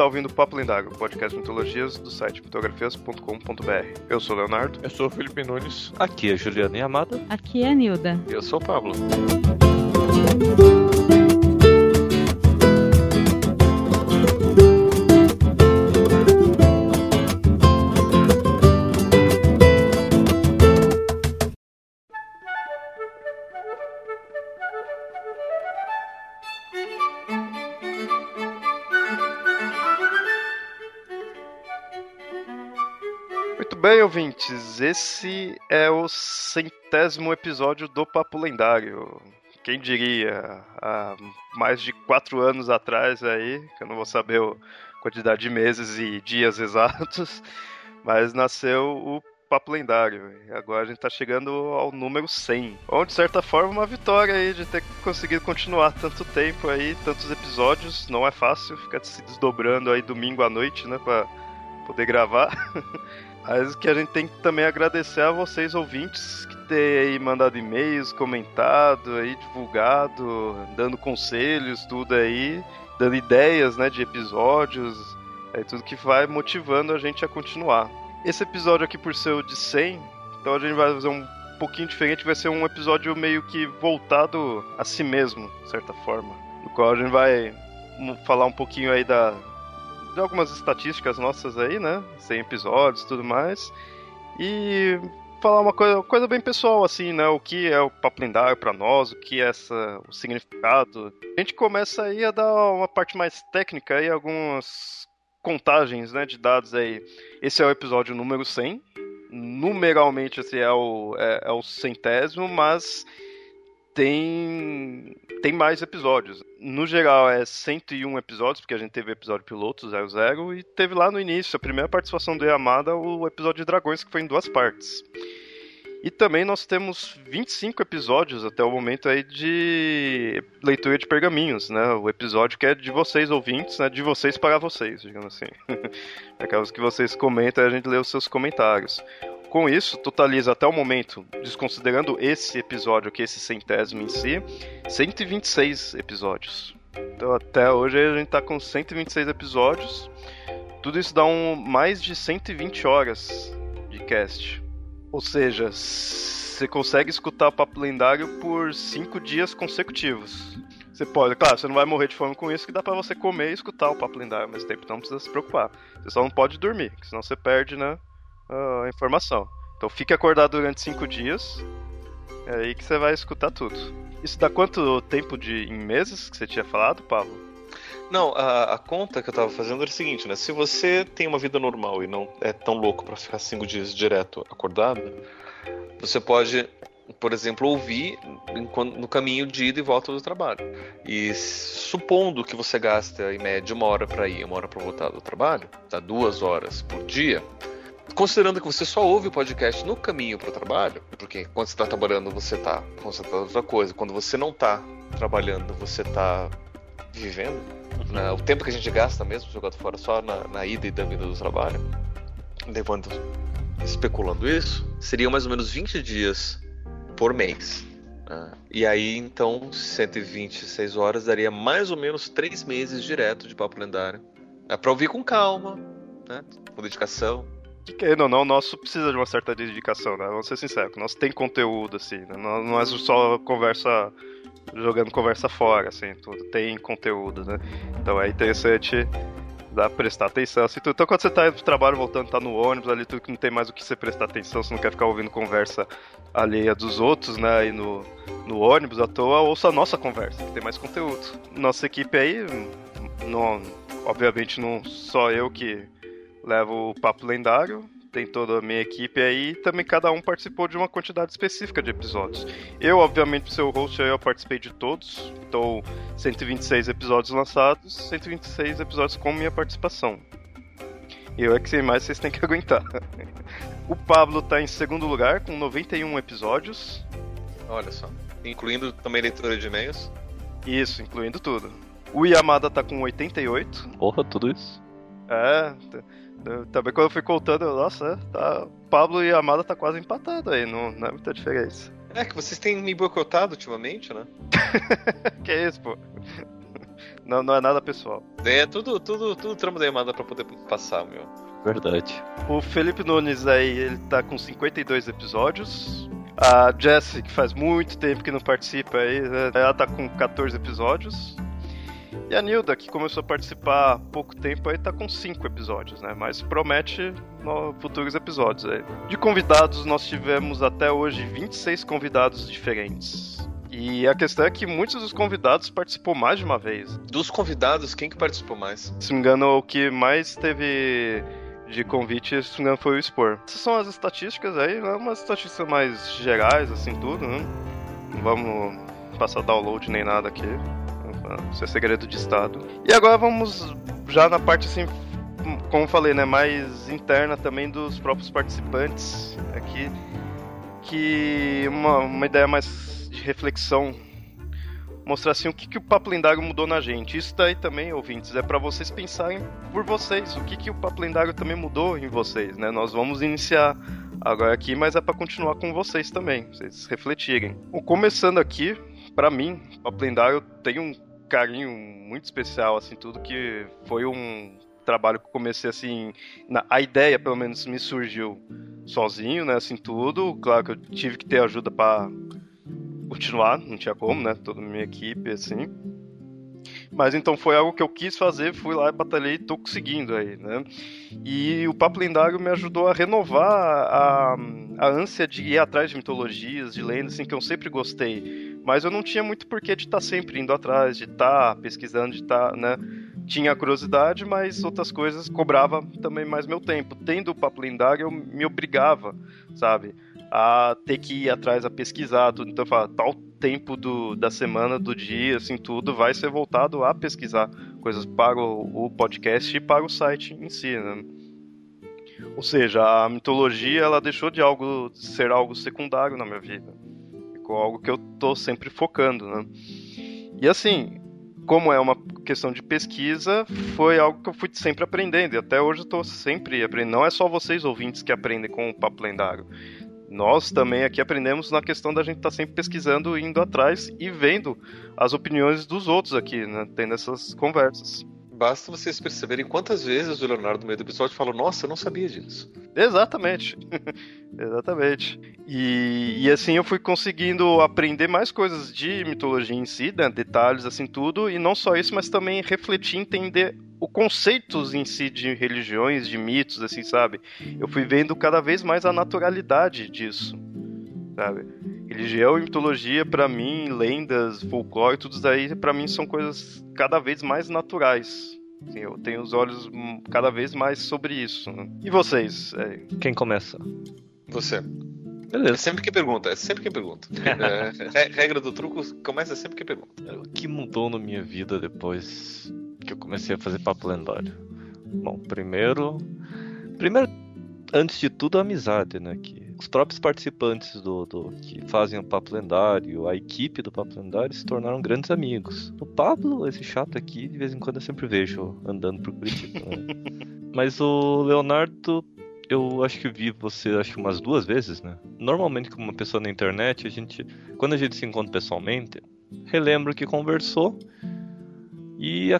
está ouvindo o Papo Lendário, podcast de mitologias do site mitografias.com.br. Eu sou o Leonardo. Eu sou o Felipe Nunes. Aqui é Juliana e Amada. Aqui é a Nilda. E eu sou o Pablo. Esse é o centésimo episódio do Papo Lendário. Quem diria, há mais de quatro anos atrás aí, que eu não vou saber a quantidade de meses e dias exatos, mas nasceu o Papo Lendário. E agora a gente tá chegando ao número 100. Onde, de certa forma, uma vitória aí de ter conseguido continuar tanto tempo aí, tantos episódios. Não é fácil ficar se desdobrando aí domingo à noite, né, pra poder gravar. Mas que a gente tem que também agradecer a vocês ouvintes que têm mandado e-mails, comentado aí, divulgado, dando conselhos, tudo aí, dando ideias, né, de episódios, é tudo que vai motivando a gente a continuar. Esse episódio aqui por ser o de 100, então a gente vai fazer um pouquinho diferente, vai ser um episódio meio que voltado a si mesmo, de certa forma, no qual a gente vai falar um pouquinho aí da de algumas estatísticas nossas aí, né? 100 episódios tudo mais. E falar uma coisa, coisa bem pessoal, assim, né? O que é o papo lendário pra nós, o que é essa, o significado. A gente começa aí a dar uma parte mais técnica aí, algumas contagens, né, de dados aí. Esse é o episódio número 100. Numeralmente esse é o, é, é o centésimo, mas tem tem mais episódios. No geral é 101 episódios, porque a gente teve episódio piloto 00 e teve lá no início, a primeira participação do Yamada, o episódio de Dragões, que foi em duas partes. E também nós temos 25 episódios até o momento aí de leitura de pergaminhos, né? O episódio que é de vocês ouvintes, né? De vocês para vocês, digamos assim. Aquelas que vocês comentam a gente lê os seus comentários. Com isso, totaliza até o momento, desconsiderando esse episódio, que é esse centésimo em si, 126 episódios. Então até hoje a gente tá com 126 episódios. Tudo isso dá um, mais de 120 horas de cast. Ou seja, você consegue escutar o Papo Lendário por 5 dias consecutivos. Você pode, claro, você não vai morrer de fome com isso, que dá pra você comer e escutar o Papo Lendário ao mesmo tempo, então não precisa se preocupar. Você só não pode dormir, senão você perde, né? A informação. Então fique acordado durante cinco dias. É aí que você vai escutar tudo. Isso dá quanto tempo de em meses que você tinha falado, Pablo? Não, a, a, conta que eu tava fazendo era o seguinte, né? Se você tem uma vida normal e não é tão louco para ficar cinco dias direto acordado, você pode, por exemplo, ouvir no caminho de ida e volta do trabalho. E supondo que você gasta em média uma hora para ir, uma hora para voltar do trabalho, tá duas horas por dia considerando que você só ouve o podcast no caminho para o trabalho, porque quando você está trabalhando você está concentrado em outra coisa, quando você não está trabalhando você está vivendo, uhum. né? o tempo que a gente gasta mesmo jogado fora só na, na ida e da vida do trabalho, levando, especulando isso, seriam mais ou menos 20 dias por mês. Né? E aí então 126 horas daria mais ou menos 3 meses direto de papo lendário. É para ouvir com calma, né? com dedicação que querendo ou não, o nosso precisa de uma certa dedicação, né? Vamos ser sinceros, o nosso tem conteúdo, assim, né? não, não é só conversa, jogando conversa fora, assim, tudo tem conteúdo, né? Então é interessante dar prestar atenção. Assim, então quando você tá indo pro trabalho, voltando, tá no ônibus ali, tudo que não tem mais o que você prestar atenção, você não quer ficar ouvindo conversa alheia dos outros, né, aí no, no ônibus à toa, ouça a nossa conversa, que tem mais conteúdo. Nossa equipe aí, não, obviamente não só eu que levo o papo lendário, tem toda a minha equipe aí, e também cada um participou de uma quantidade específica de episódios. Eu, obviamente, pro seu host, eu participei de todos, então 126 episódios lançados, 126 episódios com minha participação. Eu é que sei mais, vocês têm que aguentar. o Pablo tá em segundo lugar, com 91 episódios. Olha só. Incluindo também leitura de e-mails? Isso, incluindo tudo. O Yamada tá com 88. Porra, tudo isso. É, também quando eu fui contando, nossa, tá, Pablo e Amada tá quase empatado aí, não, não é muita diferença. É que vocês têm me boicotado ultimamente, né? que isso, pô. Não, não é nada pessoal. É tudo, tudo, tudo trama da Yamada pra poder passar, meu. Verdade. O Felipe Nunes aí, ele tá com 52 episódios. A Jessie, que faz muito tempo que não participa aí, né, ela tá com 14 episódios. E a Nilda, que começou a participar há pouco tempo, aí tá com 5 episódios, né? Mas promete no futuros episódios aí. De convidados, nós tivemos até hoje 26 convidados diferentes. E a questão é que muitos dos convidados participou mais de uma vez. Dos convidados, quem que participou mais? Se não me engano, o que mais teve de convite, se não me engano, foi o Spor. Essas são as estatísticas aí, né? umas estatísticas mais gerais, assim, tudo, né? Não vamos passar download nem nada aqui. Isso é segredo de Estado. E agora vamos já na parte, assim, como falei, né? Mais interna também dos próprios participantes aqui. Que uma, uma ideia mais de reflexão, mostrar assim o que, que o Papo Lendário mudou na gente. Isso daí também, ouvintes, é para vocês pensarem por vocês, o que, que o Papo Lendário também mudou em vocês, né? Nós vamos iniciar agora aqui, mas é para continuar com vocês também, vocês refletirem. Começando aqui, para mim, o Papo Lendário tem um carinho muito especial, assim, tudo que foi um trabalho que eu comecei assim, na, a ideia pelo menos me surgiu sozinho, né, assim tudo. Claro que eu tive que ter ajuda para continuar, não tinha como, né? Toda a minha equipe, assim. Mas então foi algo que eu quis fazer, fui lá e batalhei tô conseguindo aí, né? E o Papo Lendário me ajudou a renovar a, a ânsia de ir atrás de mitologias, de lendas, assim, que eu sempre gostei. Mas eu não tinha muito porquê de estar tá sempre indo atrás, de estar tá pesquisando, de estar, tá, né? Tinha curiosidade, mas outras coisas cobrava também mais meu tempo. Tendo o Papo Lendário, eu me obrigava, sabe? a ter que ir atrás a pesquisar tudo. Então, fala, tal tempo do, da semana, do dia, assim, tudo vai ser voltado a pesquisar coisas para o, o podcast e para o site em si, né? Ou seja, a mitologia ela deixou de algo de ser algo secundário na minha vida. Ficou algo que eu tô sempre focando, né? E assim, como é uma questão de pesquisa, foi algo que eu fui sempre aprendendo. E até hoje eu tô sempre aprendendo. Não é só vocês ouvintes que aprendem com o Papo Lendário nós também aqui aprendemos na questão da gente estar tá sempre pesquisando, indo atrás e vendo as opiniões dos outros aqui, né? Tendo essas conversas. Basta vocês perceberem quantas vezes o Leonardo no meio do episódio falou, nossa, eu não sabia disso. Exatamente. Exatamente. E, e, assim eu fui conseguindo aprender mais coisas de mitologia em si, né? detalhes, assim, tudo, e não só isso, mas também refletir, entender o conceitos em si de religiões, de mitos, assim, sabe? Eu fui vendo cada vez mais a naturalidade disso, sabe? Religião e mitologia, para mim, lendas, folclore, tudo isso daí, para mim, são coisas cada vez mais naturais. Assim, eu tenho os olhos cada vez mais sobre isso. Né? E vocês? É... Quem começa? Você. Beleza. É sempre que pergunta, é sempre que pergunta. é, regra do truco começa sempre que pergunta. O que mudou na minha vida depois que eu comecei a fazer papo lendário? Bom, primeiro. Primeiro, antes de tudo, a amizade, né? Que os próprios participantes do, do que fazem o papo lendário, a equipe do papo lendário se tornaram grandes amigos. O Pablo, esse chato aqui, de vez em quando eu sempre vejo andando por Curitiba. Né? Mas o Leonardo, eu acho que vi você acho umas duas vezes, né? Normalmente, como uma pessoa na internet, a gente, quando a gente se encontra pessoalmente, relembra o que conversou e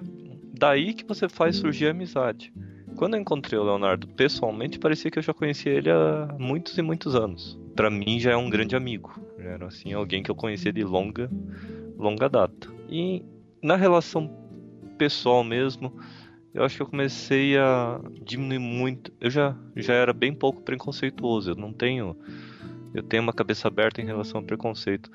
daí que você faz surgir a amizade. Quando eu encontrei o Leonardo pessoalmente, parecia que eu já conhecia ele há muitos e muitos anos. Para mim já é um grande amigo. Já era assim alguém que eu conhecia de longa longa data. E na relação pessoal mesmo, eu acho que eu comecei a diminuir muito. Eu já já era bem pouco preconceituoso. Eu não tenho eu tenho uma cabeça aberta em relação ao preconceito,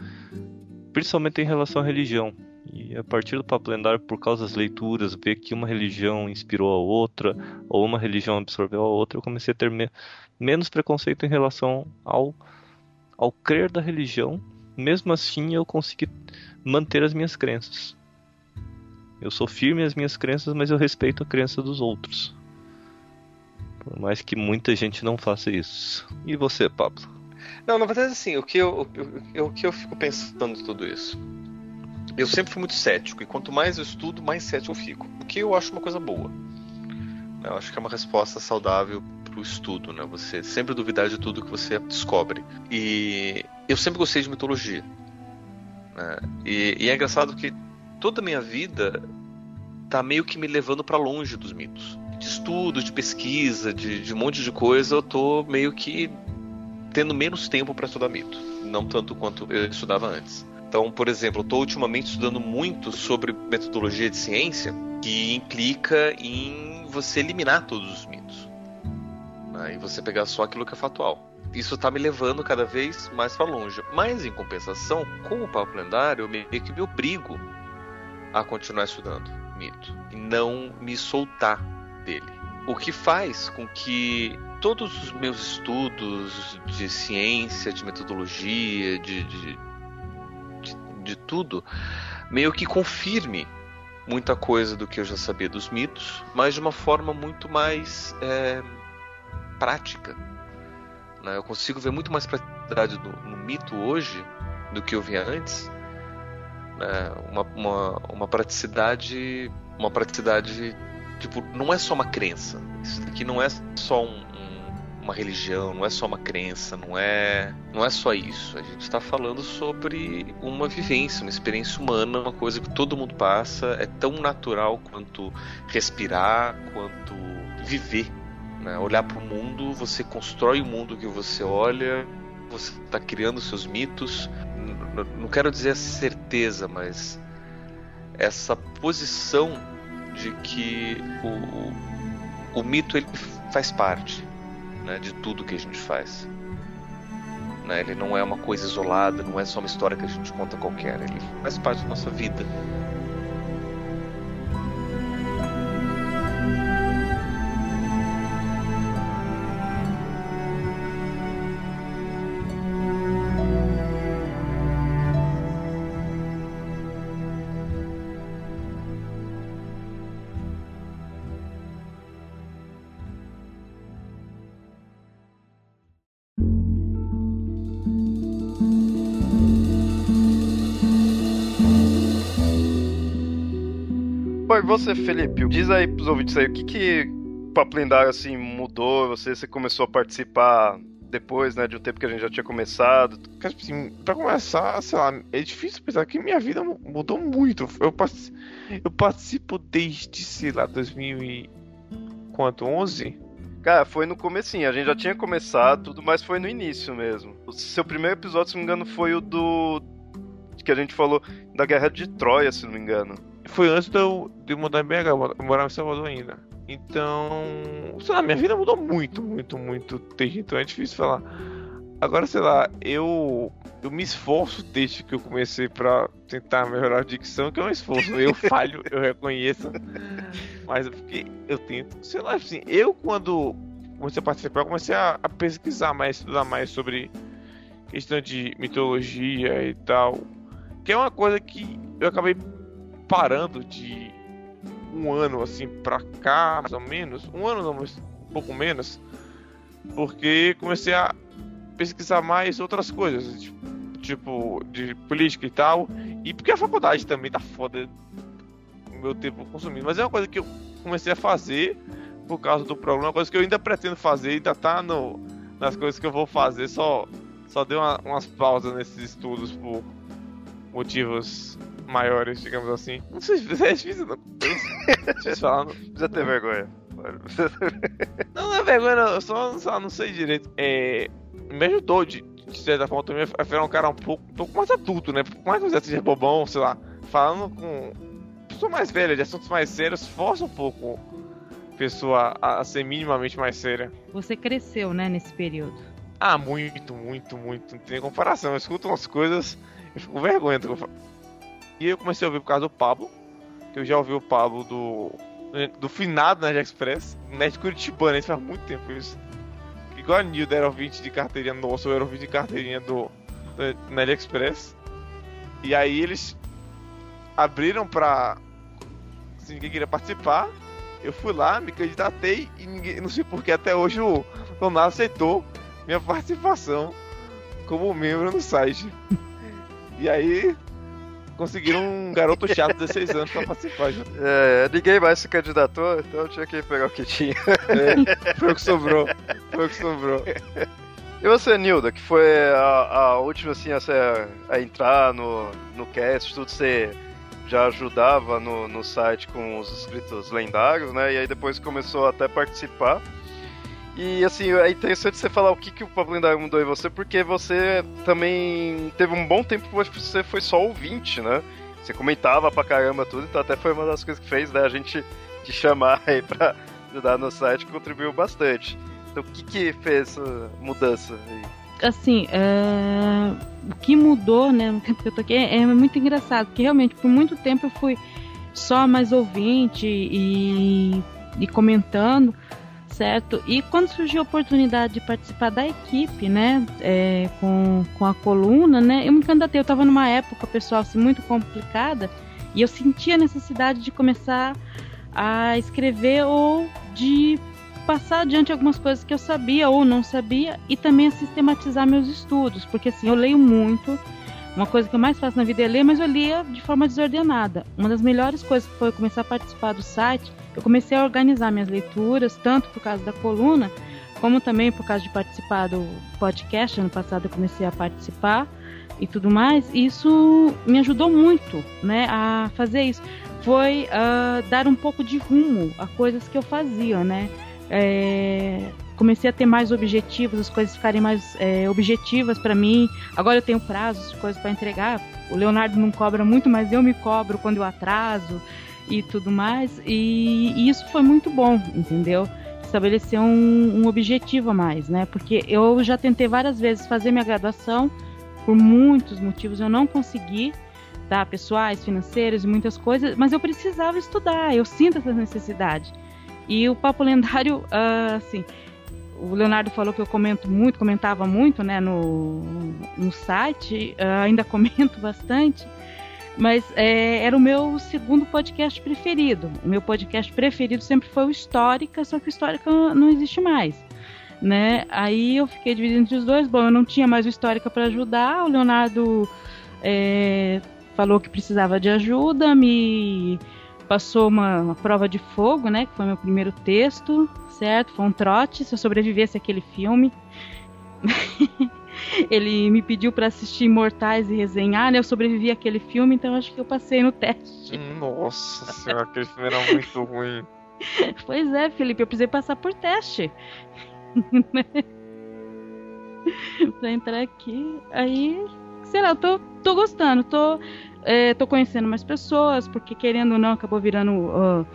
principalmente em relação à religião. E a partir do papo lendário, por causa das leituras, ver que uma religião inspirou a outra, ou uma religião absorveu a outra, eu comecei a ter me menos preconceito em relação ao, ao crer da religião. Mesmo assim, eu consegui manter as minhas crenças. Eu sou firme às minhas crenças, mas eu respeito a crença dos outros. Por mais que muita gente não faça isso. E você, Pablo? Não, na verdade, assim, o que eu, o, o que eu fico pensando tudo isso? Eu sempre fui muito cético, e quanto mais eu estudo, mais cético eu fico. O que eu acho uma coisa boa. Eu acho que é uma resposta saudável para o estudo, né? Você sempre duvidar de tudo que você descobre. E eu sempre gostei de mitologia. Né? E, e, é engraçado que toda a minha vida tá meio que me levando para longe dos mitos. De estudo, de pesquisa, de, de um monte de coisa, eu tô meio que tendo menos tempo para estudar mito. Não tanto quanto eu estudava antes. Então, por exemplo, estou ultimamente estudando muito sobre metodologia de ciência, que implica em você eliminar todos os mitos. Né? E você pegar só aquilo que é factual. Isso está me levando cada vez mais para longe. Mas, em compensação, com o papo lendário, eu meio que me obrigo a continuar estudando mito. E não me soltar dele. O que faz com que todos os meus estudos de ciência, de metodologia, de, de de tudo, meio que confirme muita coisa do que eu já sabia dos mitos, mas de uma forma muito mais é, prática. Né? Eu consigo ver muito mais praticidade no, no, mito hoje do que eu via antes. Né? Uma, uma, uma praticidade, uma praticidade tipo não é só uma crença. Isso daqui não é só um, uma religião, não é só uma crença, não é, não é só isso. A gente está falando sobre uma vivência, uma experiência humana, uma coisa que todo mundo passa, é tão natural quanto respirar, quanto viver. Né? Olhar para o mundo, você constrói o mundo que você olha, você está criando seus mitos. Não quero dizer certeza, mas essa posição de que o, o, mito ele faz parte né, de tudo que a gente faz. Né? Ele não é uma coisa isolada, não é só uma história que a gente conta qualquer, ele faz parte da nossa vida. Você, Felipe? Diz aí pros ouvintes aí, o que que Papo Lendário, assim, mudou? Você, você começou a participar depois, né, de um tempo que a gente já tinha começado? Cara, assim, pra começar, sei lá, é difícil pensar que minha vida mudou muito. Eu, participo, eu participo desde, sei lá, 2000 e... quanto, 11? Cara, foi no comecinho, a gente já tinha começado tudo, mas foi no início mesmo. O seu primeiro episódio, se não me engano, foi o do... que a gente falou da Guerra de Troia, se não me engano foi antes de eu, de eu mudar em BH, eu morava em Salvador ainda. Então, sei lá, minha vida mudou muito, muito, muito desde então, é difícil falar. Agora, sei lá, eu eu me esforço desde que eu comecei para tentar melhorar a dicção, que é um esforço. Eu falho, eu reconheço. Mas é porque eu tento, sei lá, assim, eu quando comecei a participar, eu comecei a, a pesquisar mais, estudar mais sobre questão de mitologia e tal. Que é uma coisa que eu acabei parando de um ano assim pra cá, mais ou menos, um ano não, um pouco menos, porque comecei a pesquisar mais outras coisas, tipo, tipo de política e tal, e porque a faculdade também tá foda meu tempo consumindo, mas é uma coisa que eu comecei a fazer por causa do programa, uma coisa que eu ainda pretendo fazer, ainda tá no, nas coisas que eu vou fazer, só, só dei uma, umas pausas nesses estudos por motivos maiores, digamos assim. Não sei se é difícil, não. Difícil falar, não. Precisa ter vergonha. Não, não é vergonha, não. Eu só, só não sei direito. É. Me ajudou de, de certa forma também a virar um cara um pouco, um pouco mais adulto, né? Por mais que você seja bobão, sei lá. Falando com pessoa mais velha, de assuntos mais sérios, força um pouco a pessoa a, a ser minimamente mais séria. Você cresceu, né, nesse período? Ah, muito, muito, muito. Não tem comparação. Eu escuto umas coisas, eu fico com vergonha. E eu comecei a ouvir por causa do Pablo, que eu já ouvi o Pablo do do finado na Express, net Curitibana, isso faz muito tempo isso. Igual a Nilda era ouvinte de carteirinha nossa, eu era ouvinte de carteirinha do, do na Express. E aí eles abriram pra assim, ninguém queria participar. Eu fui lá, me candidatei e ninguém, não sei porque até hoje o Leonardo aceitou minha participação como membro no site. E aí conseguiram um garoto chato de 16 anos pra participar. Já. É, ninguém mais se candidatou, então eu tinha que pegar o que tinha. É, foi o que sobrou. Foi o que sobrou. E você, Nilda, que foi a, a última assim, a, a, entrar no, no cast, tudo, você já ajudava no, no site com os escritos lendários, né? E aí depois começou até a participar. E assim, é interessante você falar o que, que o Pablo Lendário mudou em você, porque você também teve um bom tempo que você foi só ouvinte, né? Você comentava pra caramba tudo, então até foi uma das coisas que fez né, a gente te chamar aí pra ajudar no site, contribuiu bastante. Então o que, que fez essa mudança aí? Assim, é... o que mudou, né, no tempo que eu tô aqui, é, é muito engraçado, porque realmente por muito tempo eu fui só mais ouvinte e, e comentando, certo? E quando surgiu a oportunidade de participar da equipe, né, é, com, com a coluna, né, eu me candidatei. Eu estava numa época, pessoal, assim, muito complicada e eu sentia a necessidade de começar a escrever ou de passar adiante algumas coisas que eu sabia ou não sabia e também a sistematizar meus estudos, porque assim, eu leio muito. Uma coisa que eu mais faço na vida é ler, mas eu lia de forma desordenada. Uma das melhores coisas foi começar a participar do site eu comecei a organizar minhas leituras, tanto por causa da coluna, como também por causa de participar do podcast. Ano passado eu comecei a participar e tudo mais. E isso me ajudou muito, né, a fazer isso. Foi uh, dar um pouco de rumo a coisas que eu fazia, né. É, comecei a ter mais objetivos, as coisas ficarem mais é, objetivas para mim. Agora eu tenho prazos coisas para entregar. O Leonardo não cobra muito, mas eu me cobro quando eu atraso e tudo mais. E, e isso foi muito bom, entendeu? Estabelecer um, um, objetivo a mais, né? Porque eu já tentei várias vezes fazer minha graduação, por muitos motivos eu não consegui, tá? Pessoais, financeiros e muitas coisas, mas eu precisava estudar, eu sinto essa necessidade. E o Papo Lendário, uh, assim, o Leonardo falou que eu comento muito, comentava muito, né, no, no site, uh, ainda comento bastante. Mas é, era o meu segundo podcast preferido. O meu podcast preferido sempre foi o Histórica, só que o Histórica não existe mais. Né? Aí eu fiquei dividindo entre os dois. Bom, eu não tinha mais o Histórica para ajudar. O Leonardo é, falou que precisava de ajuda, me passou uma, uma, prova de fogo, né? Que foi meu primeiro texto, certo? Foi um trote se eu sobrevivesse àquele filme. ele me pediu para assistir Imortais e resenhar, né? Eu sobrevivi àquele filme, então acho que eu passei no teste. Nossa senhora, aquele filme era muito ruim. Pois é, Felipe, eu precisei passar por teste. pra entrar aqui. Aí, sei lá, eu tô, tô gostando, tô, é, tô conhecendo mais pessoas, porque querendo ou não, acabou virando. Uh,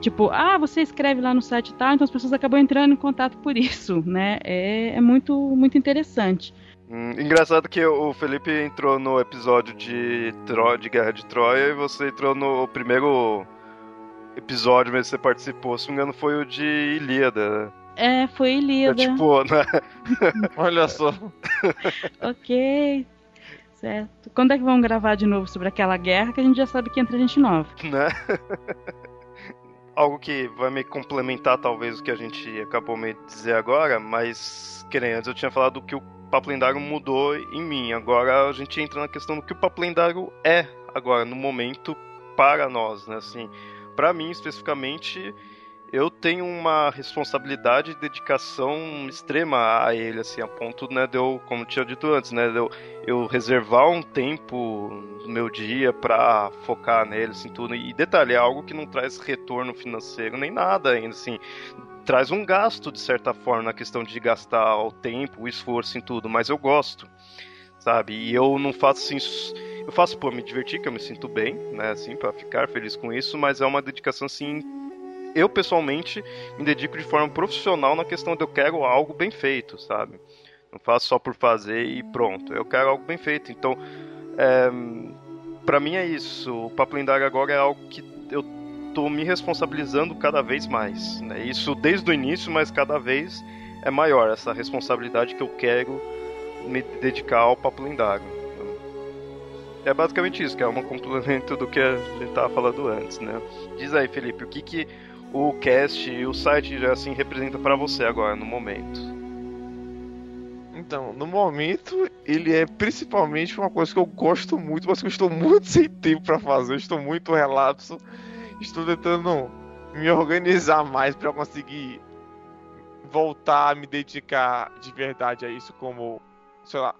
Tipo, ah, você escreve lá no site e tal, então as pessoas acabam entrando em contato por isso, né? É, é muito, muito interessante. Hum, engraçado que o Felipe entrou no episódio de, Tro de Guerra de Troia e você entrou no primeiro episódio mesmo que você participou, se não me engano, foi o de Ilíada. É, foi Ilíada. É, tipo, né? Olha só. ok. Certo. Quando é que vão gravar de novo sobre aquela guerra que a gente já sabe que entra gente nova? Né? algo que vai me complementar talvez o que a gente acabou de dizer agora, mas que nem antes eu tinha falado que o papo lendário mudou em mim. Agora a gente entra na questão do que o papo lendário é agora no momento para nós, né? Assim, para mim especificamente, eu tenho uma responsabilidade e dedicação extrema a ele, assim, a ponto, né, de eu, como tinha dito antes, né, de eu, eu reservar um tempo no meu dia para focar nele, assim, tudo. E detalhe, é algo que não traz retorno financeiro nem nada ainda, assim. Traz um gasto, de certa forma, na questão de gastar o tempo, o esforço em tudo, mas eu gosto, sabe? E eu não faço assim eu faço por me divertir, que eu me sinto bem, né, assim, para ficar feliz com isso, mas é uma dedicação assim eu pessoalmente me dedico de forma profissional na questão de eu quero algo bem feito, sabe? Não faço só por fazer e pronto. Eu quero algo bem feito. Então, é, para mim é isso. O Papo Lendário agora é algo que eu tô me responsabilizando cada vez mais. Né? Isso desde o início, mas cada vez é maior essa responsabilidade que eu quero me dedicar ao Papo Lendário. É basicamente isso, que é um complemento do que a gente estava falando antes, né? Diz aí, Felipe, o que que o cast e o site assim representa para você agora no momento? Então, no momento, ele é principalmente uma coisa que eu gosto muito, mas que eu estou muito sem tempo para fazer, eu estou muito relapso. Estou tentando me organizar mais para conseguir voltar a me dedicar de verdade a isso, como, sei lá,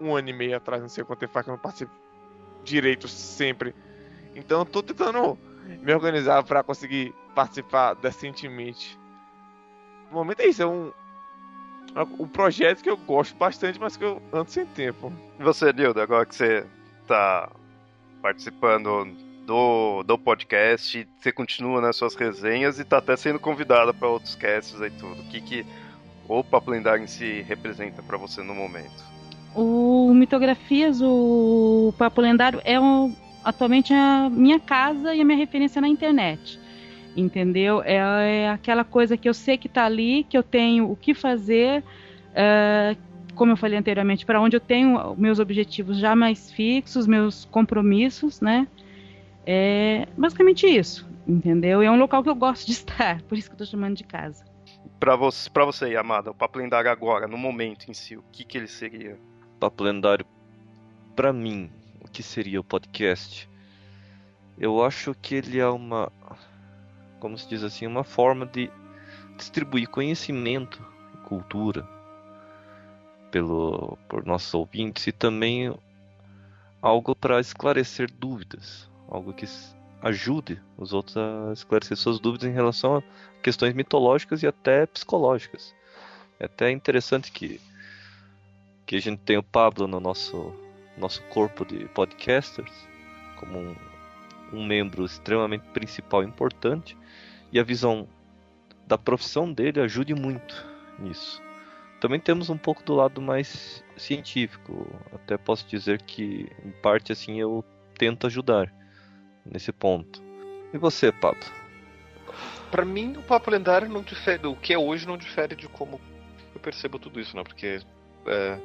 um ano e meio atrás, não sei quanto tempo faz que eu não participo direito sempre Então eu tô tentando me organizar para conseguir participar decentemente. No momento é isso, é um, um projeto que eu gosto bastante, mas que eu ando sem tempo. E você, Nildo, agora que você tá participando do, do podcast, você continua nas suas resenhas e tá até sendo convidada para outros casts e tudo. O que, que o Papo Lendário em si representa para você no momento? O Mitografias, o Papo Lendário, é um, atualmente a minha casa e a minha referência na internet. Entendeu? É, é aquela coisa que eu sei que está ali, que eu tenho o que fazer, é, como eu falei anteriormente, para onde eu tenho meus objetivos já mais fixos, meus compromissos, né? É basicamente isso, entendeu? É um local que eu gosto de estar, por isso que eu estou chamando de casa. Para você, pra você, Amada, o Papo Lendário agora, no momento em si, o que, que ele seria? Papo Lendário, para mim, o que seria o podcast? Eu acho que ele é uma, como se diz assim, uma forma de distribuir conhecimento e cultura pelo por nossos ouvintes e também algo para esclarecer dúvidas, algo que ajude os outros a esclarecer suas dúvidas em relação a questões mitológicas e até psicológicas. É até interessante que que a gente tem o Pablo no nosso nosso corpo de podcasters como um, um membro extremamente principal e importante e a visão da profissão dele ajude muito nisso. Também temos um pouco do lado mais científico, até posso dizer que em parte assim eu tento ajudar nesse ponto. E você, Pablo? Para mim, o papo lendário não difere, o que é hoje não difere de como eu percebo tudo isso, né? Porque é,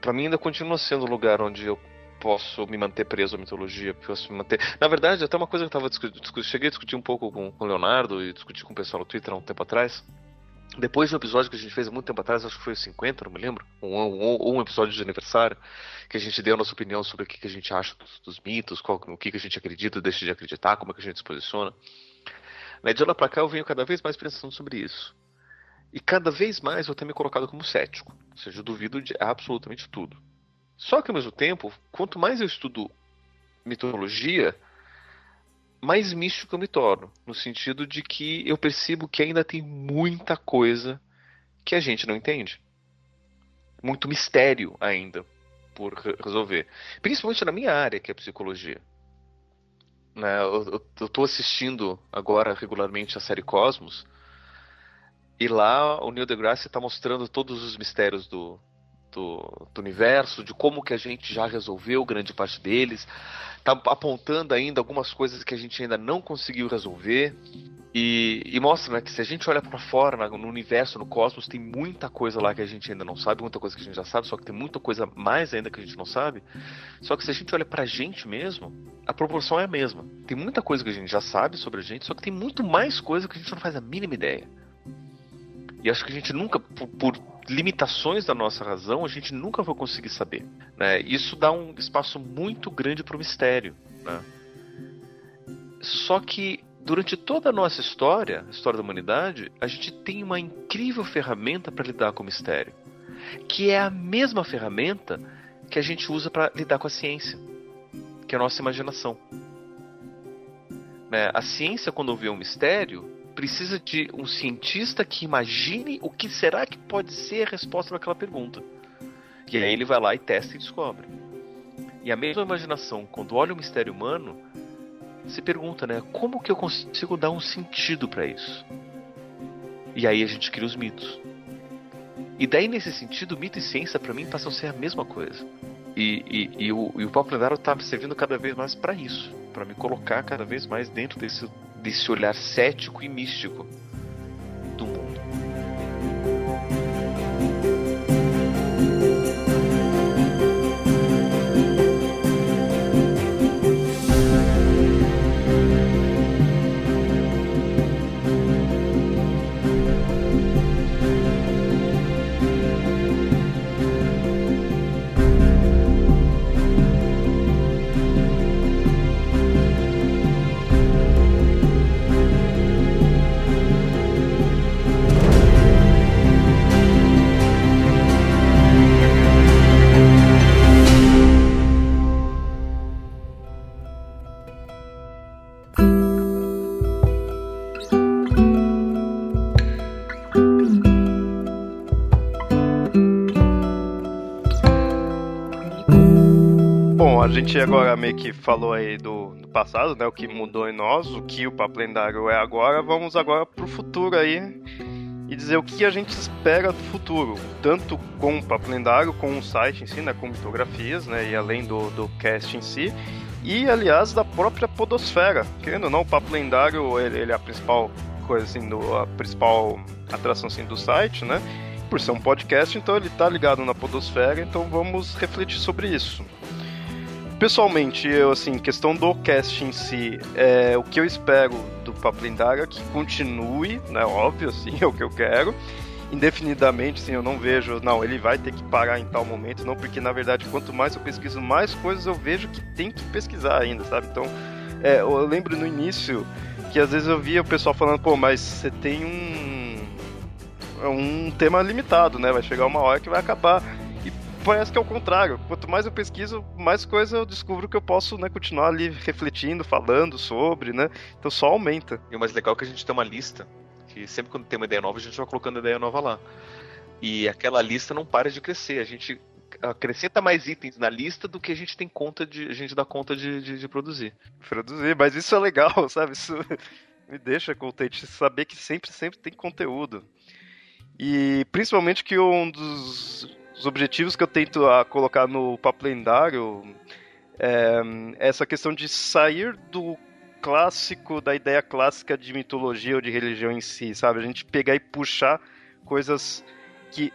para mim ainda continua sendo o lugar onde eu posso me manter preso à mitologia, posso me manter. Na verdade, até uma coisa que eu tava discutindo, cheguei a discutir um pouco com, o Leonardo e discutir com o pessoal no Twitter há um tempo atrás. Depois de um episódio que a gente fez há muito tempo atrás, acho que foi o 50, não me lembro, ou um, um, um, episódio de aniversário, que a gente deu a nossa opinião sobre o que, que a gente acha dos, dos mitos, qual, o que, que a gente acredita, deixa de acreditar, como é que a gente se posiciona. Na de lá pra cá eu venho cada vez mais pensando sobre isso. E cada vez mais eu tenho me colocado como cético. Ou seja, eu duvido de absolutamente tudo. Só que ao mesmo tempo, quanto mais eu estudo mitologia, mais místico eu me torno, no sentido de que eu percebo que ainda tem muita coisa que a gente não entende. Muito mistério ainda por resolver. Principalmente na minha área, que é a psicologia. Né, eu estou assistindo agora regularmente a série Cosmos, e lá o Neil deGrasse está mostrando todos os mistérios do, do, do, universo, de como que a gente já resolveu grande parte deles, está apontando ainda algumas coisas que a gente ainda não conseguiu resolver e, e mostra né, que se a gente olha para fora no universo, no cosmos, tem muita coisa lá que a gente ainda não sabe, muita coisa que a gente já sabe, só que tem muita coisa mais ainda que a gente não sabe. Só que se a gente olha para a gente mesmo, a proporção é a mesma. Tem muita coisa que a gente já sabe sobre a gente, só que tem muito mais coisa que a gente não faz a mínima ideia. E acho que a gente nunca, por, por limitações da nossa razão, a gente nunca vai conseguir saber. Né? Isso dá um espaço muito grande para o mistério. Né? Só que durante toda a nossa história, a história da humanidade, a gente tem uma incrível ferramenta para lidar com o mistério, que é a mesma ferramenta que a gente usa para lidar com a ciência, que é a nossa imaginação. Né? A ciência, quando vê um mistério, precisa de um cientista que imagine o que será que pode ser a resposta para aquela pergunta. E aí ele vai lá e testa e descobre. E a mesma imaginação, quando olha o mistério humano, se pergunta, né, como que eu consigo dar um sentido para isso? E aí a gente cria os mitos. E daí nesse sentido, mito e ciência para mim passam a ser a mesma coisa. E, e, e o, e o Papo Lendário tá servindo cada vez mais para isso, para me colocar cada vez mais dentro desse desse olhar cético e místico do mundo. A gente agora meio que falou aí do, do, passado, né? O que mudou em nós, o que o Papo Lendário é agora. Vamos agora pro futuro aí e dizer o que a gente espera do futuro, tanto com o Papo Lendário, com o site em si, né? Com mitografias, né? E além do, do cast em si. E, aliás, da própria podosfera. Querendo ou não, o Papo Lendário, ele, ele é a principal coisa, assim, do, a principal atração, assim, do site, né? por ser um podcast, então ele está ligado na podosfera, então vamos refletir sobre isso. Pessoalmente, eu, assim, questão do cast em si, é, o que eu espero do Papo Lendário é que continue, né, óbvio, assim, é o que eu quero, indefinidamente, assim, eu não vejo, não, ele vai ter que parar em tal momento, não, porque na verdade, quanto mais eu pesquiso, mais coisas eu vejo que tem que pesquisar ainda, sabe? Então, é, eu lembro no início que às vezes eu via o pessoal falando, pô, mas você tem um é um tema limitado, né? Vai chegar uma hora que vai acabar. Parece que é o contrário. Quanto mais eu pesquiso, mais coisa eu descubro que eu posso né, continuar ali refletindo, falando sobre, né? Então só aumenta. E o mais legal é que a gente tem uma lista, que sempre quando tem uma ideia nova, a gente vai colocando ideia nova lá. E aquela lista não para de crescer. A gente acrescenta mais itens na lista do que a gente tem conta de. A gente dá conta de, de, de produzir. Produzir, mas isso é legal, sabe? Isso me deixa contente saber que sempre, sempre tem conteúdo. E principalmente que um dos objetivos que eu tento colocar no papo lendário é essa questão de sair do clássico, da ideia clássica de mitologia ou de religião em si, sabe? A gente pegar e puxar coisas que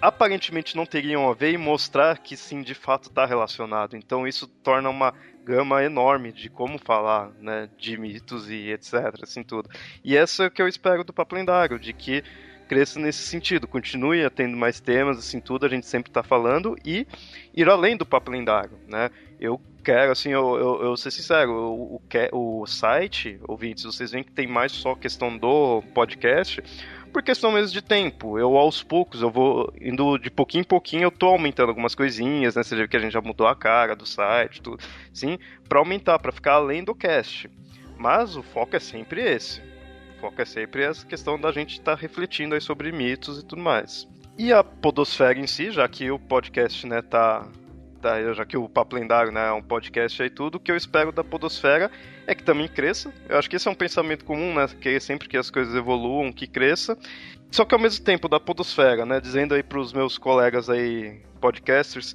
aparentemente não teriam a ver e mostrar que sim, de fato está relacionado. Então isso torna uma gama enorme de como falar, né, de mitos e etc, assim tudo. E essa é o que eu espero do Papo Lendário, de que cresça nesse sentido, continue tendo mais temas, assim, tudo a gente sempre está falando e ir além do papo lendário, né? Eu quero, assim, eu, eu, eu ser sincero, o, o, o site, ouvintes, vocês veem que tem mais só questão do podcast, por questão mesmo de tempo. Eu, aos poucos, eu vou indo de pouquinho em pouquinho, eu tô aumentando algumas coisinhas, né? Você vê que a gente já mudou a cara do site, tudo, sim, para aumentar, para ficar além do cast. Mas o foco é sempre esse foco é sempre essa questão da gente estar tá refletindo aí sobre mitos e tudo mais. E a podosfera em si, já que o podcast, né, tá, tá já que o Papo Lendário, né, é um podcast aí tudo, o que eu espero da podosfera é que também cresça. Eu acho que esse é um pensamento comum, né, que sempre que as coisas evoluam, que cresça. Só que ao mesmo tempo da podosfera, né, dizendo aí para os meus colegas aí podcasters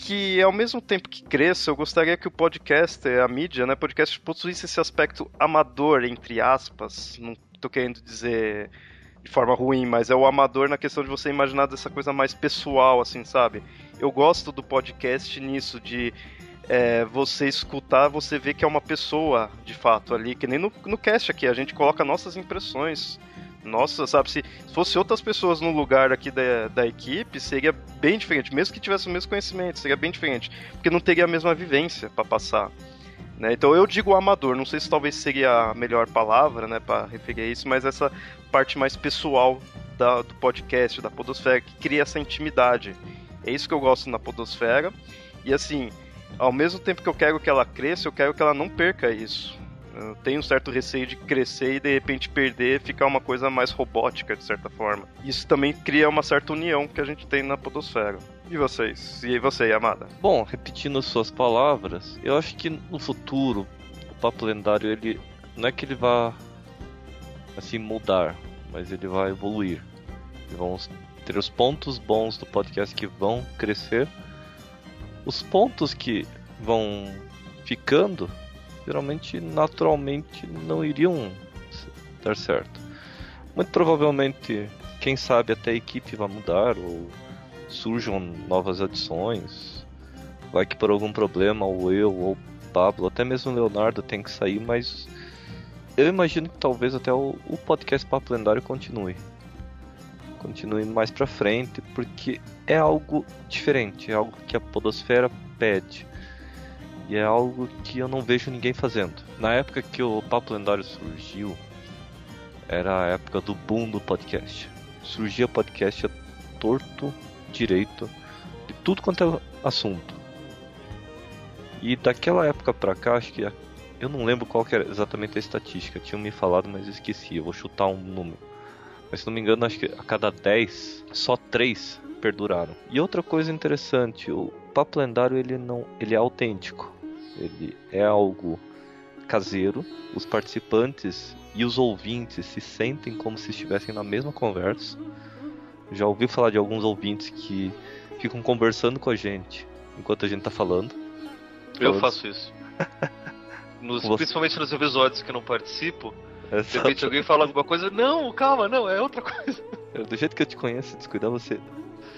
que ao mesmo tempo que cresça, eu gostaria que o podcast, a mídia, né, podcast possuísse esse aspecto amador, entre aspas, não tô querendo dizer de forma ruim, mas é o amador na questão de você imaginar dessa coisa mais pessoal, assim, sabe? Eu gosto do podcast nisso, de é, você escutar, você ver que é uma pessoa, de fato, ali, que nem no, no cast aqui, a gente coloca nossas impressões, nossa, sabe, se fosse outras pessoas no lugar aqui da, da equipe, seria bem diferente. Mesmo que tivesse o mesmo conhecimento, seria bem diferente. Porque não teria a mesma vivência para passar. Né? Então eu digo amador, não sei se talvez seria a melhor palavra né, para referir a isso, mas essa parte mais pessoal da, do podcast, da Podosfera, que cria essa intimidade. É isso que eu gosto na Podosfera. E assim, ao mesmo tempo que eu quero que ela cresça, eu quero que ela não perca isso. Eu tenho um certo receio de crescer e de repente perder, ficar uma coisa mais robótica de certa forma. Isso também cria uma certa união que a gente tem na podosfera. E vocês? E você, Amada? Bom, repetindo suas palavras, eu acho que no futuro o papo lendário ele não é que ele vá assim mudar, mas ele vai evoluir. Vamos ter os pontos bons do podcast que vão crescer, os pontos que vão ficando geralmente naturalmente não iriam dar certo. Muito provavelmente, quem sabe até a equipe vai mudar ou surjam novas adições. Vai que por algum problema ou eu ou Pablo, até mesmo o Leonardo tem que sair, mas eu imagino que talvez até o, o podcast Papo Lendário continue. Continue mais pra frente, porque é algo diferente, é algo que a Podosfera pede. E é algo que eu não vejo ninguém fazendo. Na época que o Papo Lendário surgiu, era a época do boom do podcast. Surgia podcast torto, direito, de tudo quanto é assunto. E daquela época pra cá, acho que eu não lembro qual era exatamente a estatística. Tinham me falado, mas esqueci. Eu vou chutar um número. Mas se não me engano, acho que a cada 10, só 3 perduraram. E outra coisa interessante, o, papo lendário ele não, ele é autêntico. Ele é algo caseiro. Os participantes e os ouvintes se sentem como se estivessem na mesma conversa. Já ouvi falar de alguns ouvintes que ficam conversando com a gente enquanto a gente tá falando. Eu Todos. faço isso. Nos- Principalmente nos episódios que eu não participo, de Exato. repente alguém fala alguma coisa, não, calma, não, é outra coisa. Do jeito que eu te conheço, descuidar você,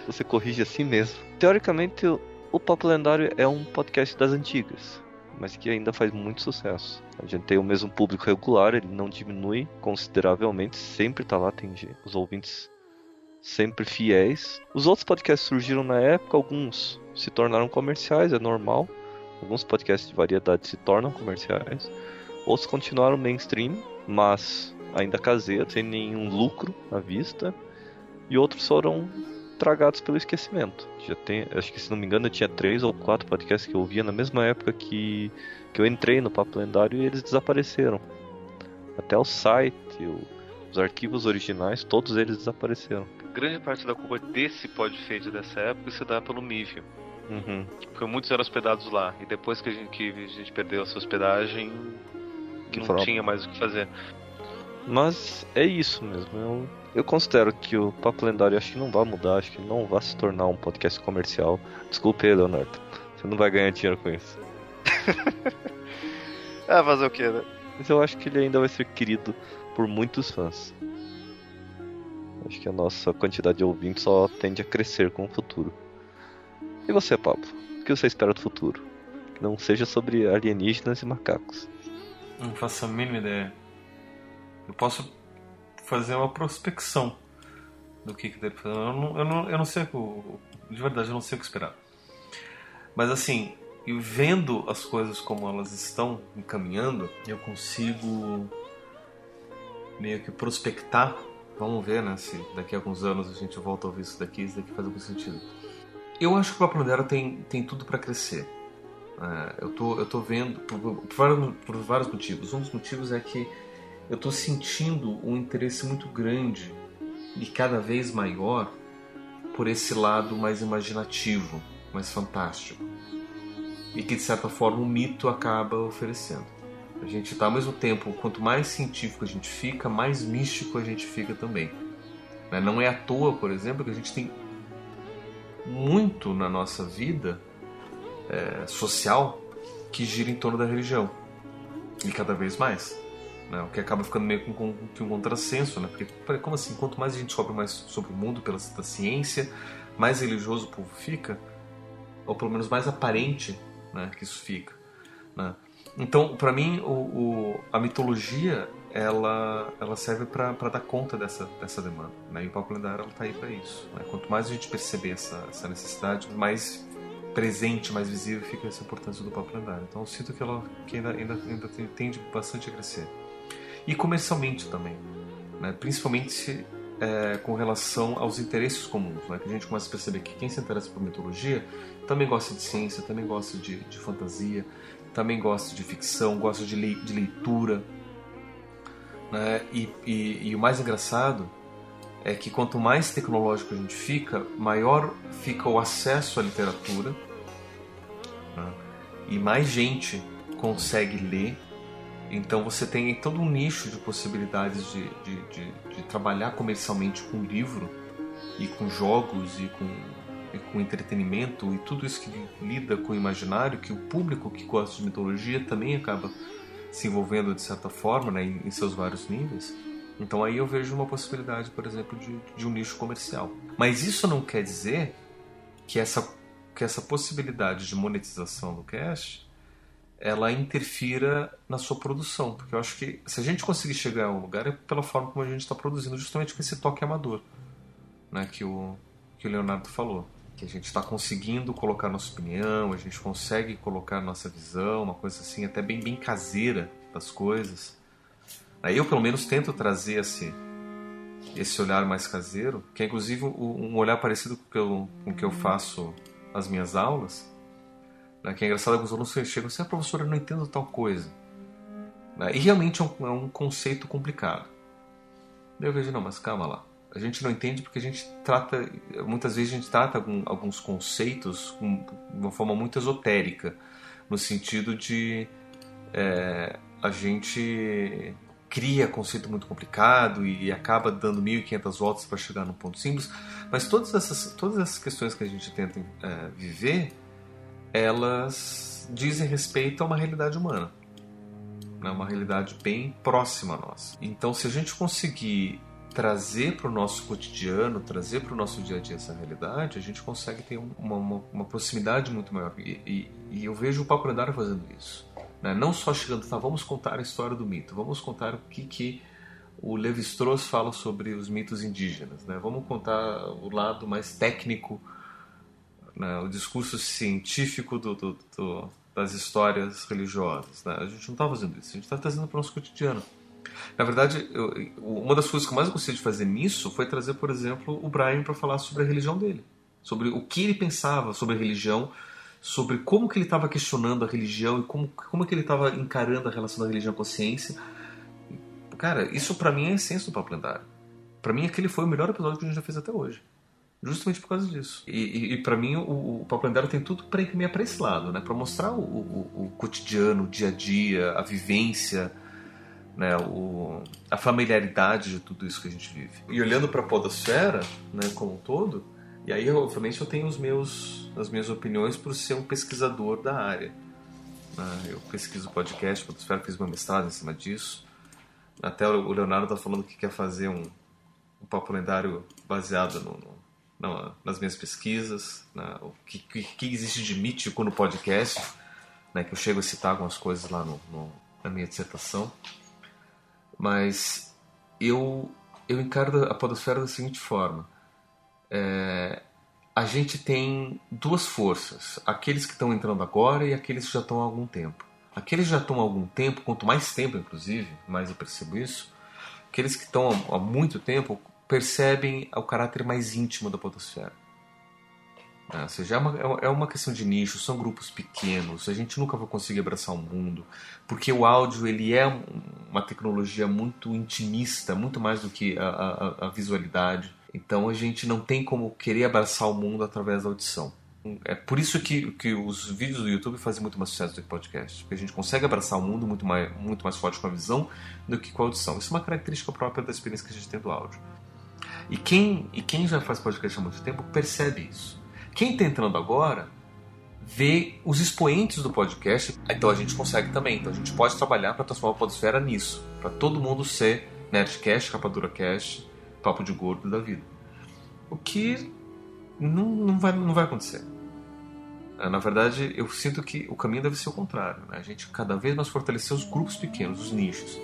você corrige assim mesmo. Teoricamente, o, o Papo Lendário é um podcast das antigas, mas que ainda faz muito sucesso. A gente tem o mesmo público regular, ele não diminui consideravelmente, sempre tá lá, tem os ouvintes sempre fiéis. Os outros podcasts surgiram na época, alguns se tornaram comerciais, é normal. Alguns podcasts de variedade se tornam comerciais. Outros continuaram mainstream, mas ainda caseiros, sem nenhum lucro à vista. E outros foram tragados pelo esquecimento. Já tem, acho que se não me engano, eu tinha três ou quatro podcasts que eu ouvia na mesma época que, que eu entrei no Papo Lendário e eles desapareceram. Até o site, o- os arquivos originais, todos eles desapareceram. Grande parte da culpa desse podfade dessa época se dá pelo Mivio. Uhum. Porque muitos eram hospedados lá. E depois que a gente, que a gente perdeu essa hospedagem, Que não tinha mais o que fazer. Mas é isso mesmo. Eu, eu considero que o Papo Lendário acho que não vai mudar, acho que não vai se tornar um podcast comercial. Desculpe aí, Leonardo. Você não vai ganhar dinheiro com isso. Ah, fazer o quê, né? Mas eu acho que ele ainda vai ser querido por muitos fãs. Acho que a nossa quantidade de ouvintes só tende a crescer com o futuro. E você, Pablo? O que você espera do futuro? Que não seja sobre alienígenas e macacos. Não faço a mínima ideia. Eu posso fazer uma prospecção do que, que deve fazer. Eu não, eu, não, eu não sei o. De verdade, eu não sei o que esperar. Mas assim, e vendo as coisas como elas estão encaminhando, eu consigo meio que prospectar. Vamos ver, né? Se daqui a alguns anos a gente volta a ouvir isso daqui, isso daqui faz algum sentido. Eu acho que o Papo tem, tem tudo para crescer. É, eu, tô, eu tô vendo por, por vários, por vários motivos. Um dos motivos é que eu tô sentindo um interesse muito grande e cada vez maior por esse lado mais imaginativo, mais fantástico. E que de certa forma o mito acaba oferecendo. A gente está ao mesmo tempo, quanto mais científico a gente fica, mais místico a gente fica também. Né? Não é à toa, por exemplo, que a gente tem muito na nossa vida é, social que gira em torno da religião. E cada vez mais. Né? O que acaba ficando meio com, com, com um contrassenso, né? Porque, como assim? Quanto mais a gente descobre mais sobre o mundo pela da ciência, mais religioso o povo fica, ou pelo menos mais aparente né, que isso fica. Né? Então, para mim, o, o, a mitologia ela, ela serve para dar conta dessa, dessa demanda. Né? E o Papo Lendário está aí para isso. Né? Quanto mais a gente perceber essa, essa necessidade, mais presente, mais visível fica essa importância do Papo Lendário. Então, eu sinto que ela que ainda, ainda, ainda tende bastante a crescer. E comercialmente também. Né? Principalmente é, com relação aos interesses comuns. Né? Que a gente começa a perceber que quem se interessa por mitologia também gosta de ciência, também gosta de, de fantasia, também gosta de ficção, gosta de, lei- de leitura. Né? E, e- e o mais engraçado é que quanto mais tecnológico a gente fica, maior fica o acesso à literatura né? e mais gente consegue ler. Então você tem todo um nicho de possibilidades de, de, de, de trabalhar comercialmente com livro e com jogos e com, e com entretenimento e tudo isso que lida com o imaginário, que o público que gosta de mitologia também acaba se envolvendo de certa forma né, em, em seus vários níveis. Então aí eu vejo uma possibilidade, por exemplo, de, de um nicho comercial. Mas isso não quer dizer que essa, que essa possibilidade de monetização do cast ela interfira na sua produção. Porque eu acho que se a gente conseguir chegar a um lugar é pela forma como a gente está produzindo, justamente com esse toque amador né, que, o, que o Leonardo falou. Que a gente está conseguindo colocar nossa opinião, a gente consegue colocar nossa visão, uma coisa assim, até bem, bem caseira das coisas. Aí eu, pelo menos, tento trazer esse, esse olhar mais caseiro, que é inclusive um olhar parecido com o que eu, com que eu faço nas minhas aulas. Né? Que é engraçado, alguns alunos chegam assim, ah, professor, eu não entendo tal coisa. Né? E realmente é um, é um conceito complicado. Daí eu vejo, não, mas calma lá. A gente não entende porque a gente trata, muitas vezes a gente trata algum, alguns conceitos com, uma forma muito esotérica, no sentido de é, a gente cria conceito muito complicado e acaba dando 1500 voltas para chegar num ponto simples, mas todas essas, todas essas questões que a gente tenta é, viver, elas dizem respeito a uma realidade humana, né? uma realidade bem próxima a nós. Então, se a gente conseguir trazer para o nosso cotidiano, trazer para o nosso dia a dia essa realidade, a gente consegue ter uma, uma, uma proximidade muito maior. E, e, e, eu vejo o Papo Lendário fazendo isso. Né? Não só chegando, tá, vamos contar a história do mito, vamos contar o que, que o Levi-Strauss fala sobre os mitos indígenas, né? vamos contar o lado mais técnico, né? o discurso científico do, do, do, das histórias religiosas. Né? A gente não está fazendo isso, a gente está trazendo para o nosso cotidiano. Na verdade, eu, uma das coisas que eu mais gostei de fazer nisso foi trazer, por exemplo, o Brian para falar sobre a religião dele, sobre o que ele pensava sobre a religião, sobre como que ele estava questionando a religião e como, como que ele estava encarando a relação da religião com a ciência. Cara, isso para mim é a essência do Papo Lendário. Para mim, aquele foi o melhor episódio que a gente já fez até hoje. Justamente por causa disso. E, e, e para mim, o, o Papo Lendário tem tudo para encaminhar para esse lado, né? Para mostrar o, o, o, cotidiano, o dia a dia, a vivência, né? o, a familiaridade de tudo isso que a gente vive. E olhando para a podosfera, né, como um todo, e aí, obviamente, eu tenho os meus, as minhas opiniões por ser um pesquisador da área. Né? Eu pesquiso podcast, podosfera, fiz meu mestrado em cima disso. Até o Leonardo está falando que quer fazer um, um papo lendário baseado no, no, nas minhas pesquisas, né? o que, que, que, existe de mítico no podcast, né? que eu chego a citar algumas coisas lá no, no, na minha dissertação. Mas eu, eu encaro a podosfera da seguinte forma é, a gente tem duas forças: aqueles que estão entrando agora e aqueles que já estão há algum tempo. Aqueles que já estão há algum tempo, quanto mais tempo, inclusive, mais eu percebo isso, aqueles que estão há muito tempo percebem o caráter mais íntimo da podosfera. É, ou seja, é uma, é uma questão de nicho, são grupos pequenos, a gente nunca vai conseguir abraçar o mundo, porque o áudio ele é uma tecnologia muito intimista, muito mais do que a, a, a visualidade. Então a gente não tem como querer abraçar o mundo através da audição. É por isso que, que os vídeos do YouTube fazem muito mais sucesso do que podcast. Porque a gente consegue abraçar o mundo muito mais, muito mais forte com a visão do que com a audição. Isso é uma característica própria da experiência que a gente tem do áudio. E quem, e quem já faz podcast há muito tempo percebe isso. Quem está entrando agora vê os expoentes do podcast, então a gente consegue também. Então a gente pode trabalhar para transformar a podosfera nisso. Para todo mundo ser Nerdcast, Rapadura Cast, papo de gordo da vida. O que não, não, vai, não vai acontecer. É, na verdade, eu sinto que o caminho deve ser o contrário. Né? A gente cada vez mais fortalecer os grupos pequenos, os nichos.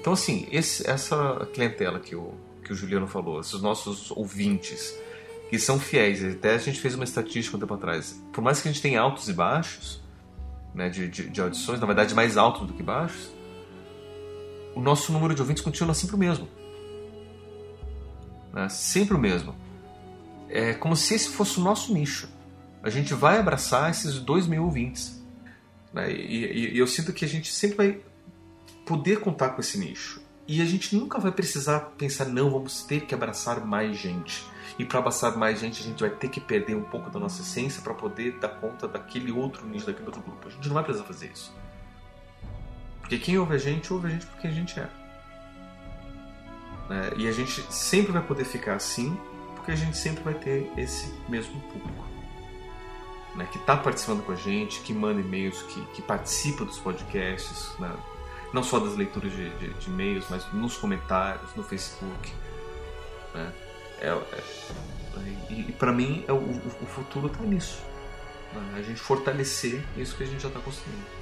Então, assim, esse, essa clientela que o, que o Juliano falou, esses nossos ouvintes, que são fiéis, até a gente fez uma estatística um tempo atrás. Por mais que a gente tenha altos e baixos né, de, de, de audições, na verdade mais altos do que baixos, o nosso número de ouvintes continua sempre o mesmo né? sempre o mesmo. É como se esse fosse o nosso nicho. A gente vai abraçar esses dois mil ouvintes. Né? E, e, e eu sinto que a gente sempre vai poder contar com esse nicho. E a gente nunca vai precisar pensar, não, vamos ter que abraçar mais gente. E para abraçar mais gente, a gente vai ter que perder um pouco da nossa essência para poder dar conta daquele outro nicho, daquele outro grupo. A gente não vai precisar fazer isso. Porque quem ouve a gente, ouve a gente porque a gente é. Né? E a gente sempre vai poder ficar assim, porque a gente sempre vai ter esse mesmo público. Né? Que está participando com a gente, que manda e-mails, que, que participa dos podcasts, né? Não só das leituras de, de, de, e-mails, mas nos comentários, no Facebook. Né? É, é, e, e para mim é o, o futuro está nisso. Né? A gente fortalecer isso que a gente já está construindo.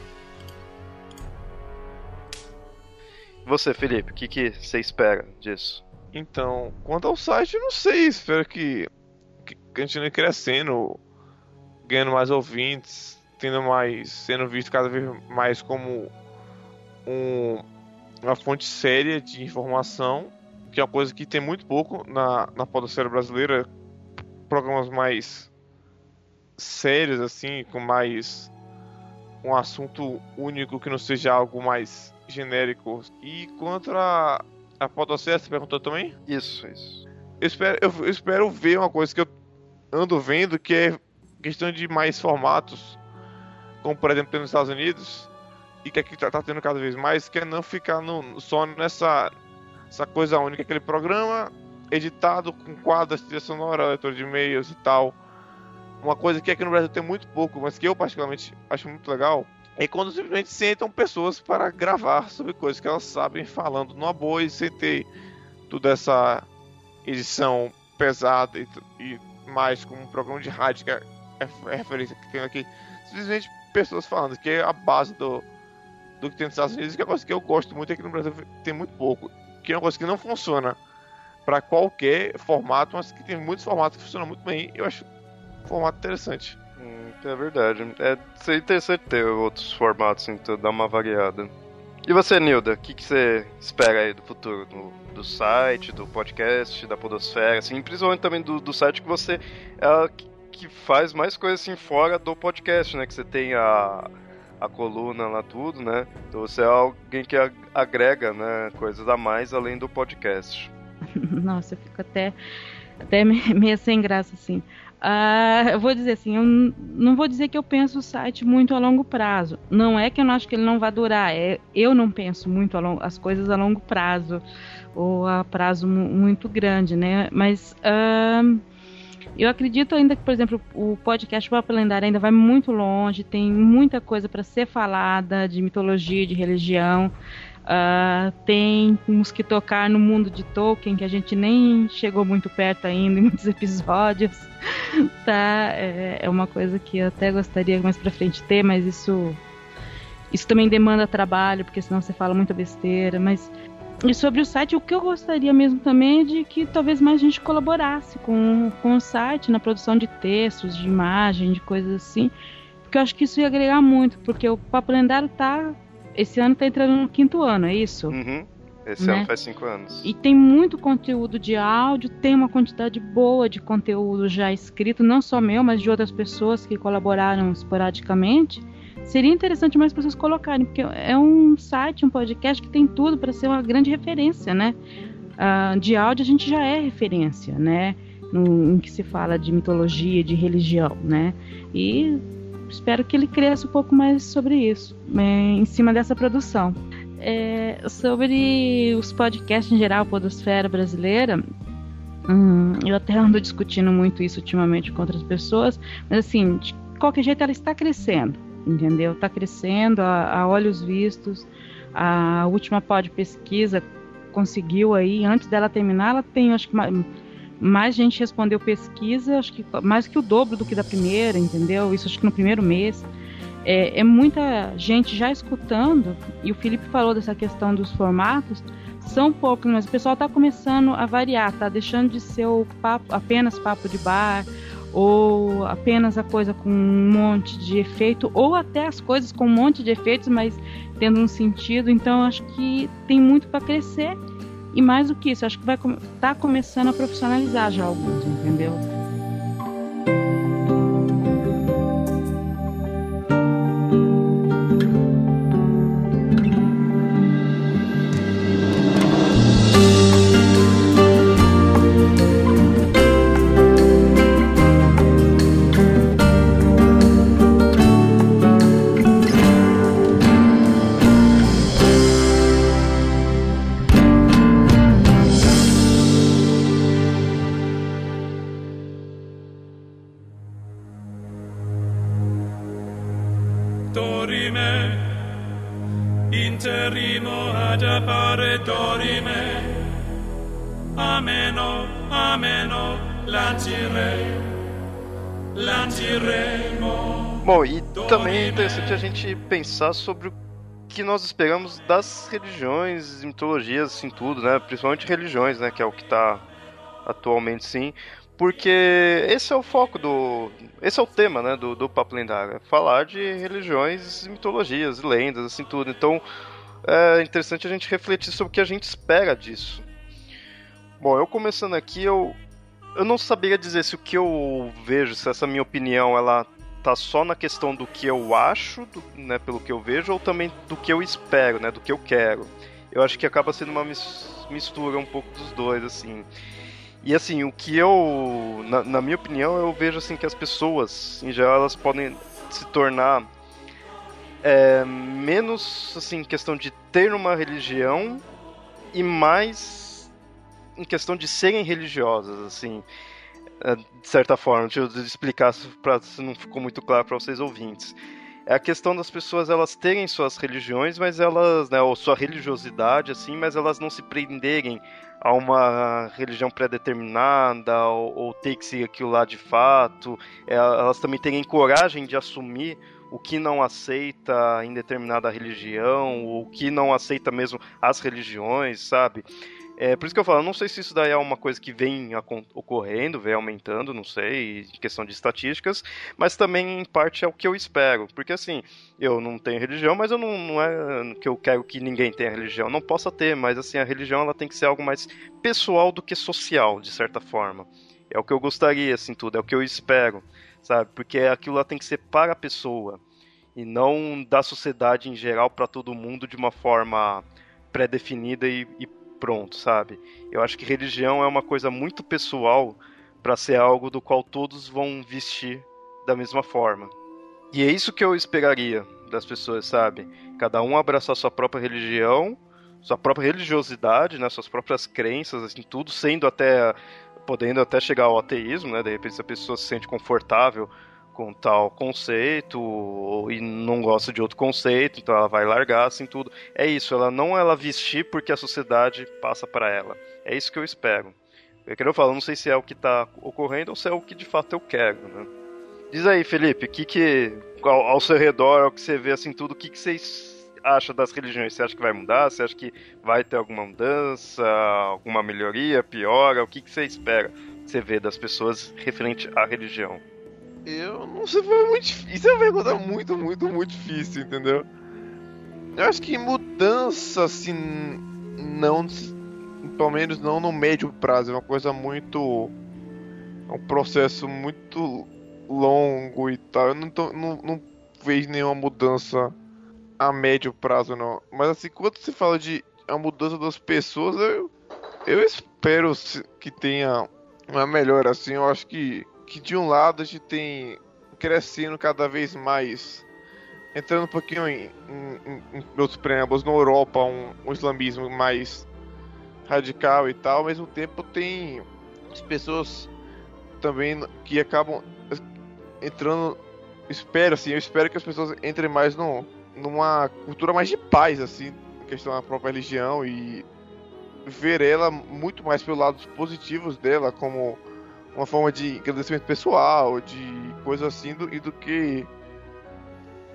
Você, Felipe, o que, que você espera disso? Então, quanto ao site, eu não sei. Espero que, que continue crescendo, ganhando mais ouvintes, tendo mais, sendo visto cada vez mais como um, uma fonte séria de informação, que é uma coisa que tem muito pouco na, na podosfera brasileira. Programas mais sérios, assim, com mais um assunto único que não seja algo mais genérico. E quanto a, a Podosfera, você perguntou também? Isso, isso. eu espero, eu, eu espero ver uma coisa que eu ando vendo, que é questão de mais formatos, como por exemplo nos Estados Unidos, e que aqui tá, tá tendo cada vez mais, que é não ficar no, só nessa essa coisa única, aquele programa editado com quadros, trilha sonora, leitor de e-mails e tal. Uma coisa que aqui no Brasil tem muito pouco, mas que eu particularmente acho muito legal, é quando simplesmente sentam pessoas para gravar sobre coisas que elas sabem falando numa boa e sem ter toda essa edição pesada e, e mais como um programa de rádio que é, é referência que tem aqui. Simplesmente pessoas falando, que é a base do, do que tem nos Estados Unidos, que é uma coisa que eu gosto muito aqui no Brasil tem muito pouco. Que é uma coisa que não funciona para qualquer formato, mas que tem muitos formatos que funcionam muito bem. Eu acho um formato interessante. Hum, é verdade. É seria interessante ter outros formatos, então dar uma variada. E você, Nilda, o que, que, você espera aí do futuro? Do, do, site, do podcast, da podosfera, assim, principalmente também do, do site que você é que faz mais coisas assim fora do podcast, né? Que você tem a, a coluna lá, tudo, né? Então você é alguém que agrega, né, coisas a mais além do podcast. Nossa, eu fico até, até meio sem graça, assim. Uh, eu vou dizer assim, eu não vou dizer que eu penso o site muito a longo prazo. Não é que eu não acho que ele não vai durar, é eu não penso muito as coisas a longo prazo ou a prazo muito grande, né? Mas uh, eu acredito ainda que, por exemplo, o podcast Papo Lendário ainda vai muito longe, tem muita coisa para ser falada de mitologia, de religião. Uh, tem uns que tocar no mundo de Tolkien, que a gente nem chegou muito perto ainda em muitos episódios. tá? É, é uma coisa que eu até gostaria mais pra frente ter, mas isso. Isso também demanda trabalho, porque senão você fala muita besteira. Mas e sobre o site, o que eu gostaria mesmo também é de que talvez mais gente colaborasse com, com o site na produção de textos, de imagem, de coisas assim. Porque eu acho que isso ia agregar muito, porque o Papo Lendário tá esse ano está entrando no quinto ano, é isso? Uhum. Esse né? ano faz cinco anos. E tem muito conteúdo de áudio, tem uma quantidade boa de conteúdo já escrito, não só meu, mas de outras pessoas que colaboraram esporadicamente. Seria interessante mais pessoas colocarem, porque é um site, um podcast que tem tudo para ser uma grande referência, né? Uh, de áudio a gente já é referência, né? No, em que se fala de mitologia, de religião, né? E espero que ele cresça um pouco mais sobre isso, é, em cima dessa produção. É, sobre os podcasts em geral, podosfera brasileira, hum, eu até ando discutindo muito isso ultimamente com outras pessoas, mas assim, de qualquer jeito ela está crescendo, entendeu? Está crescendo a, a olhos vistos. A última pod pesquisa conseguiu aí, antes dela terminar, ela tem acho que mais gente respondeu pesquisa, acho que mais que o dobro do que da primeira, entendeu? Isso acho que no primeiro mês. É, é, muita gente já escutando, e o Felipe falou dessa questão dos formatos, são poucos, mas o pessoal está começando a variar, tá deixando de ser o papo, apenas papo de bar, ou apenas a coisa com um monte de efeito, ou até as coisas com um monte de efeitos, mas tendo um sentido. Então acho que tem muito para crescer e mais do que isso, acho que vai estar tá começando a profissionalizar já alguns, entendeu? Pensar sobre o que nós esperamos das religiões, mitologias, assim, tudo, né? Principalmente religiões, né? Que é o que está atualmente, sim. Porque esse é o foco do. Esse é o tema, né? Do, do Papo Lendário. É falar de religiões, mitologias, lendas, assim, tudo. Então, é interessante a gente refletir sobre o que a gente espera disso. Bom, eu começando aqui, eu, eu não saberia dizer se o que eu vejo, se essa minha opinião ela tá só na questão do que eu acho, do, né, pelo que eu vejo, ou também do que eu espero, né, do que eu quero. Eu acho que acaba sendo uma mistura um pouco dos dois, assim. E assim, o que eu, na, na, minha opinião, eu vejo assim que as pessoas, em geral, elas podem se tornar é, menos assim questão de ter uma religião e mais em questão de serem religiosas, assim, de certa forma. Deixa eu explicar para se não ficou muito claro para vocês ouvintes. É a questão das pessoas elas terem suas religiões, mas elas, né, ou sua religiosidade, assim, mas elas não se prenderem a uma religião pré-determinada ou, ou, ter que seguir aquilo lá de fato. É, elas também terem coragem de assumir o que não aceita em determinada religião, ou o que não aceita mesmo as religiões, sabe? É, por isso que eu falo, não sei se isso daí é uma coisa que vem ocorrendo, vem aumentando, não sei, questão de estatísticas, mas também em parte é o que eu espero. Porque assim, eu não tenho religião, mas eu não, não é que eu quero que ninguém tenha religião, não possa ter, mas assim, a religião ela tem que ser algo mais pessoal do que social, de certa forma. É o que eu gostaria, assim, tudo, é o que eu espero, sabe? Porque aquilo lá tem que ser para a pessoa e não da sociedade em geral para todo mundo de uma forma pré-definida e, e pronto, sabe? Eu acho que religião é uma coisa muito pessoal para ser algo do qual todos vão vestir da mesma forma. E é isso que eu esperaria das pessoas, sabe? Cada um abraçar sua própria religião, sua própria religiosidade, né, suas próprias crenças, assim, tudo sendo até podendo até chegar ao ateísmo, né? De repente se a pessoa se sente confortável com tal conceito e não gosta de outro conceito, então ela vai largar assim tudo. É isso, ela não ela vestir porque a sociedade passa para ela. É isso que eu espero. Eu quero falar, não sei se é o que está ocorrendo ou se é o que de fato eu quero, né? Diz aí, Felipe, o que que ao, ao, seu redor, ao que você vê assim tudo, o que que vocês acham das religiões? Você acha que vai mudar? Você acha que vai ter alguma mudança, alguma melhoria, piora? O que que você espera? Você vê das pessoas referente à religião? Eu não sei, foi muito difícil. Isso é uma pergunta muito, muito, muito difícil, entendeu? Eu acho que mudança, assim, não. Pelo menos não no médio prazo. É uma coisa muito. É um processo muito longo e tal. Eu não, tô, não, não vejo nenhuma mudança a médio prazo, não. Mas, assim, quando se fala de a mudança das pessoas, eu, eu espero que tenha uma melhora, assim. Eu acho que que de um lado a gente tem crescendo cada vez mais, entrando um pouquinho em, em, em outros preâmbulos, na Europa, um, um, islamismo mais radical e tal, ao mesmo tempo tem as pessoas também que acabam entrando, espero assim, eu espero que as pessoas entrem mais no, numa cultura mais de paz, assim, questão da própria religião e ver ela muito mais pelos lados positivos dela, como uma forma de agradecimento pessoal, de coisa assim, do, e do que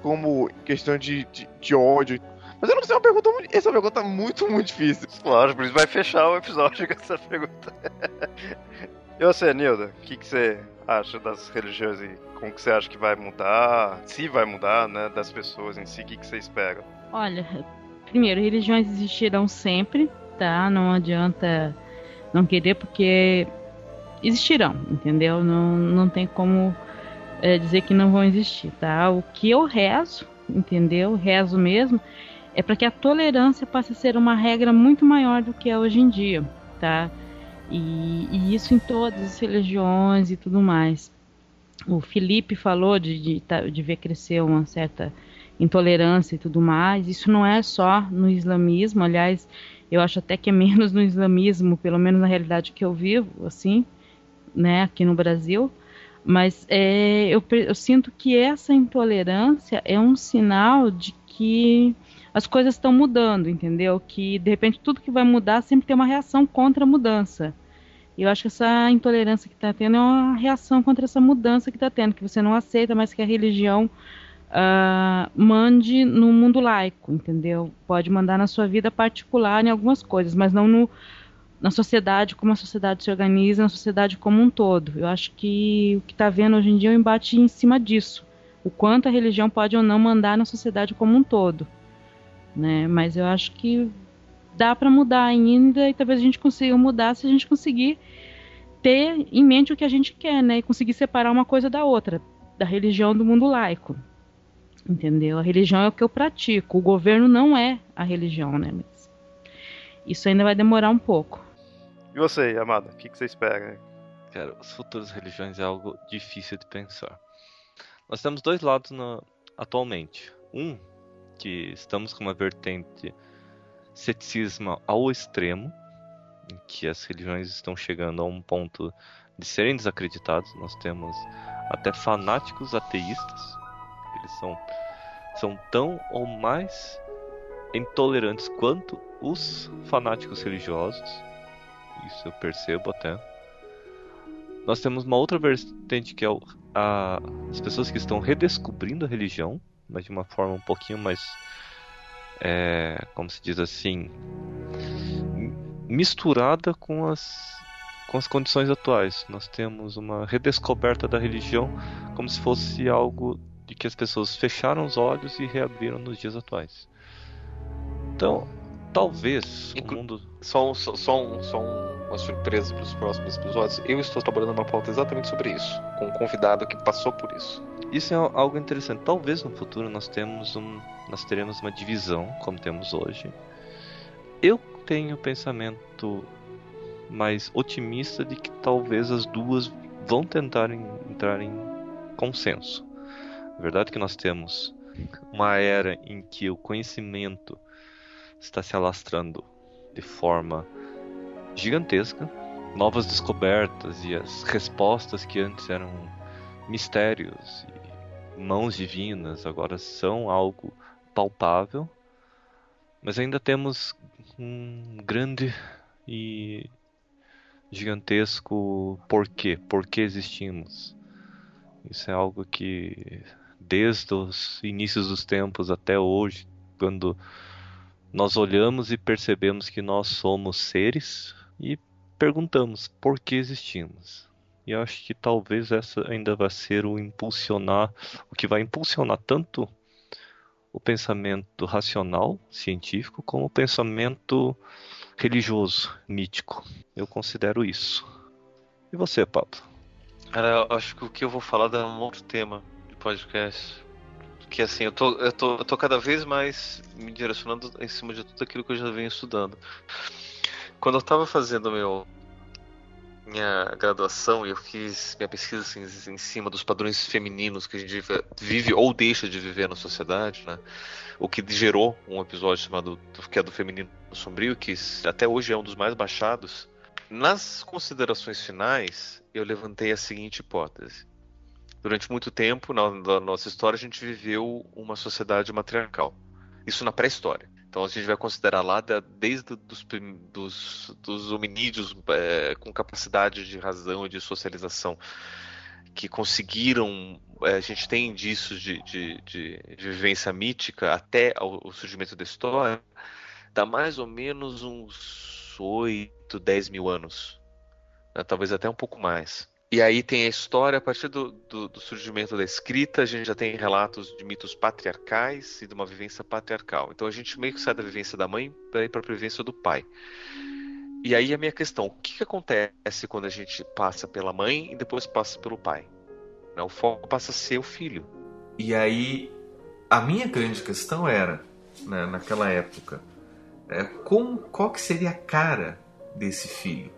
como questão de, de, de ódio. Mas eu não sei, é uma pergunta muito, essa pergunta é muito, muito difícil. Claro, por isso vai fechar o episódio com essa pergunta. e você, Nilda, o que, que você acha das religiões e como que você acha que vai mudar? Se vai mudar, né, das pessoas em si, o que, que você espera? Olha, primeiro, religiões existirão sempre, tá? Não adianta não querer, porque existirão, entendeu? Não, não tem como é, dizer que não vão existir, tá? O que eu rezo, entendeu? Rezo mesmo, é para que a tolerância passe a ser uma regra muito maior do que é hoje em dia, tá? E, e isso em todas as religiões e tudo mais. O Felipe falou de, de, tá, de ver crescer uma certa intolerância e tudo mais. Isso não é só no islamismo, aliás, eu acho até que é menos no islamismo, pelo menos na realidade que eu vivo, assim né, aqui no Brasil, mas é, eu, eu sinto que essa intolerância é um sinal de que as coisas estão mudando, entendeu? Que de repente tudo que vai mudar sempre tem uma reação contra a mudança. E eu acho que essa intolerância que está tendo é uma reação contra essa mudança que está tendo, que você não aceita mais que a religião uh, mande no mundo laico, entendeu? Pode mandar na sua vida particular em algumas coisas, mas não no, na sociedade, como a sociedade se organiza, na sociedade como um todo. Eu acho que o que está vendo hoje em dia é um embate em cima disso. O quanto a religião pode ou não mandar na sociedade como um todo. Né? Mas eu acho que dá para mudar ainda e talvez a gente consiga mudar se a gente conseguir ter em mente o que a gente quer, né? E conseguir separar uma coisa da outra, da religião do mundo laico. Entendeu? A religião é o que eu pratico, o governo não é a religião, né? Mas isso ainda vai demorar um pouco. E você, Amada, o que, que você espera? Cara, os futuros religiões é algo difícil de pensar. Nós temos dois lados no, atualmente. Um, que estamos com uma vertente ceticismo ao extremo, em que as religiões estão chegando a um ponto de serem desacreditados. Nós temos até fanáticos ateístas. Eles são, são tão ou mais intolerantes quanto os fanáticos religiosos. Isso eu percebo até. Nós temos uma outra vertente que é a, as pessoas que estão redescobrindo a religião, mas de uma forma um pouquinho mais, é, como se diz assim, misturada com as com as condições atuais. Nós temos uma redescoberta da religião como se fosse algo de que as pessoas fecharam os olhos e reabriram nos dias atuais. Então, talvez Inclu o mundo. Só uma surpresa para os próximos episódios. Eu estou trabalhando uma pauta exatamente sobre isso, com um convidado que passou por isso. Isso é algo interessante. Talvez no futuro nós temos um, nós teremos uma divisão como temos hoje. Eu tenho o pensamento mais otimista de que talvez as duas vão tentar entrar em consenso. A verdade é que nós temos uma era em que o conhecimento está se alastrando de forma gigantesca, novas descobertas e as respostas que antes eram mistérios e mãos divinas agora são algo palpável, mas ainda temos um grande e gigantesco porquê, por que existimos. Isso é algo que desde os inícios dos tempos até hoje, quando nós olhamos e percebemos que nós somos seres e perguntamos por que existimos. E acho que talvez essa ainda vai ser o impulsionar, o que vai impulsionar tanto o pensamento racional, científico, como o pensamento religioso, mítico. Eu considero isso. E você, Pablo? Cara, acho que o que eu vou falar é um outro tema de podcast. Que assim, eu tô, eu, tô, eu tô cada vez mais me direcionando em cima de tudo aquilo que eu já venho estudando. Quando eu tava fazendo meu minha graduação e eu fiz minha pesquisa assim, em cima dos padrões femininos que a gente vive ou deixa de viver na sociedade, né? O que gerou um episódio chamado que é do feminino sombrio, que até hoje é um dos mais baixados. Nas considerações finais, eu levantei a seguinte hipótese. Durante muito tempo, na, na nossa história, a gente viveu uma sociedade matriarcal. Isso na pré-história. Então a gente vai considerar lá desde dos, dos, dos hominídeos é, com capacidade de razão e de socialização que conseguiram. É, a gente tem indícios de, de, de, de vivência mítica até o, surgimento da história, dá mais ou menos uns 8, 10 mil anos. Né? Talvez até um pouco mais. E aí tem a história, a partir do, do, do, surgimento da escrita, a gente já tem relatos de mitos patriarcais e de uma vivência patriarcal. Então a gente meio que sai da vivência da mãe para ir para a vivência do pai. E aí a minha questão, o que, que acontece quando a gente passa pela mãe e depois passa pelo pai? Né, o foco passa a ser o filho. E aí a minha grande questão era, né, naquela época, é, como, qual que seria a cara desse filho?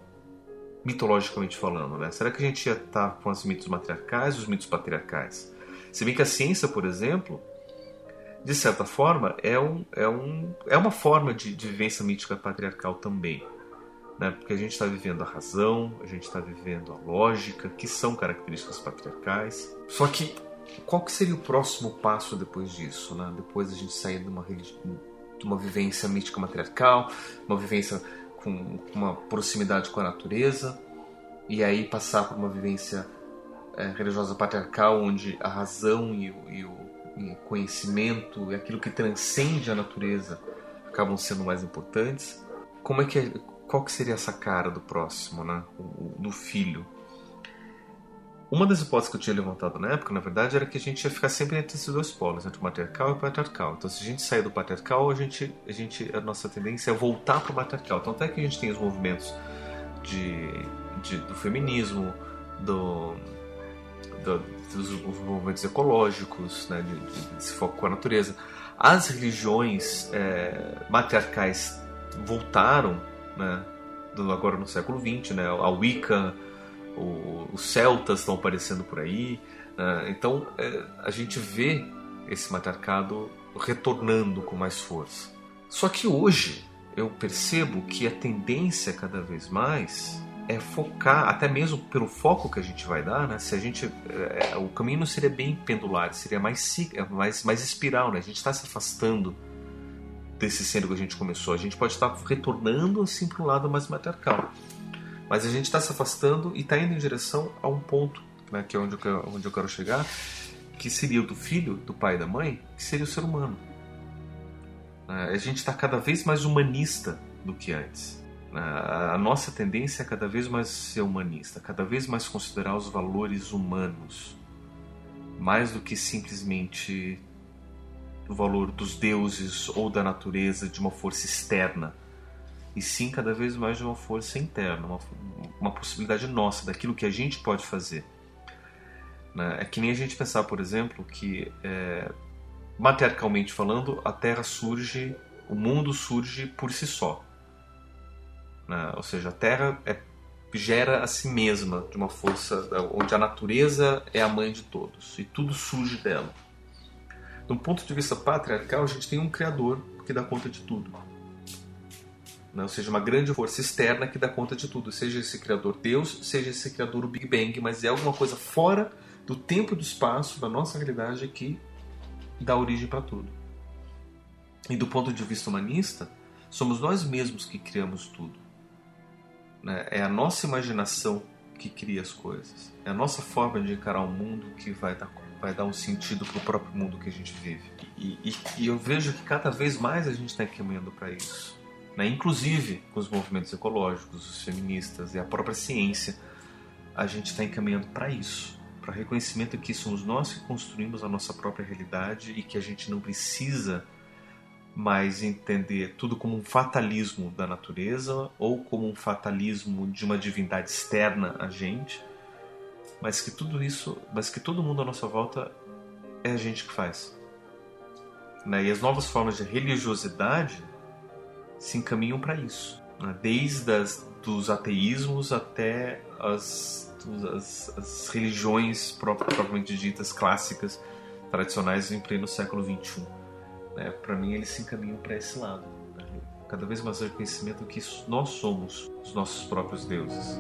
Mitologicamente falando, né? Será que a gente ia estar com os mitos matriarcais os mitos patriarcais? Se bem que a ciência, por exemplo, de certa forma, é, um, é, um, é uma forma de, de vivência mítica patriarcal também. Né? Porque a gente está vivendo a razão, a gente está vivendo a lógica, que são características patriarcais. Só que qual que seria o próximo passo depois disso? Né? Depois a gente sair de uma, de uma vivência mítica matriarcal, uma vivência com uma proximidade com a natureza e aí passar por uma vivência é, religiosa patriarcal onde a razão e o, e o e conhecimento e aquilo que transcende a natureza acabam sendo mais importantes. Como é que é, qual que seria essa cara do próximo, né? O, do filho? Uma das hipóteses que eu tinha levantado na época, na verdade, era que a gente ia ficar sempre entre esses dois polos, entre o matriarcal e o patriarcal. Então, se a gente sair do patriarcal, a gente, a gente, a nossa tendência é voltar para o matriarcal. Então, até que a gente tem os movimentos de, de do feminismo, do, do, dos movimentos ecológicos, né, de, de, desse foco com a natureza. As religiões é, matriarcais voltaram, né, agora no século XX, né? A Wicca, o, os celtas estão aparecendo por aí. Né? Então é, a gente vê esse matriarcado retornando com mais força. Só que hoje eu percebo que a tendência cada vez mais é focar, até mesmo pelo foco que a gente vai dar, né? Se a gente, é, o caminho não seria bem pendular, seria mais mais mais espiral, né? A gente está se afastando desse centro que a gente começou. A gente pode estar retornando assim para um lado mais matriarcal, mas a gente está se afastando e está indo em direção a um ponto, né? Que é onde eu, quero, onde eu quero chegar, que seria o do filho, do pai e da mãe, que seria o ser humano. É, a gente está cada vez mais humanista do que antes. A nossa tendência é cada vez mais ser humanista, cada vez mais considerar os valores humanos, mais do que simplesmente o valor dos deuses ou da natureza de uma força externa, e sim cada vez mais de uma força interna, uma, uma possibilidade nossa, daquilo que a gente pode fazer. Né? É que nem a gente pensar, por exemplo, que é, matriarcalmente falando, a Terra surge, o mundo surge por si só. Né? Ou seja, a Terra é, gera a si mesma de uma força onde a natureza é a mãe de todos e tudo surge dela. Do ponto de vista patriarcal, a gente tem um Criador que dá conta de tudo. Né? Ou seja, uma grande força externa que dá conta de tudo. Seja esse Criador Deus, seja esse Criador o Big Bang, mas é alguma coisa fora do tempo e do espaço, da nossa realidade, que dá origem para tudo. E do ponto de vista humanista, somos nós mesmos que criamos tudo. Né? É a nossa imaginação que cria as coisas. É a nossa forma de encarar o mundo que vai dar, vai dar um sentido para o próprio mundo que a gente vive. E, e, e eu vejo que cada vez mais a gente está caminhando para isso. Né? Inclusive com os movimentos ecológicos, os feministas e a própria ciência, a gente está encaminhando para isso. Para reconhecimento que somos nós que construímos a nossa própria realidade e que a gente não precisa mas entender tudo como um fatalismo da natureza ou como um fatalismo de uma divindade externa a gente, mas que tudo isso, mas que todo mundo à nossa volta é a gente que faz. Né? E as novas formas de religiosidade se encaminham para isso, né? desde as, dos ateísmos até as, as, as religiões propriamente ditas clássicas tradicionais em pleno século XXI. Né? Para mim, eles se encaminham para esse lado. Né? Cada vez mais reconhecimento que nós somos os nossos próprios deuses.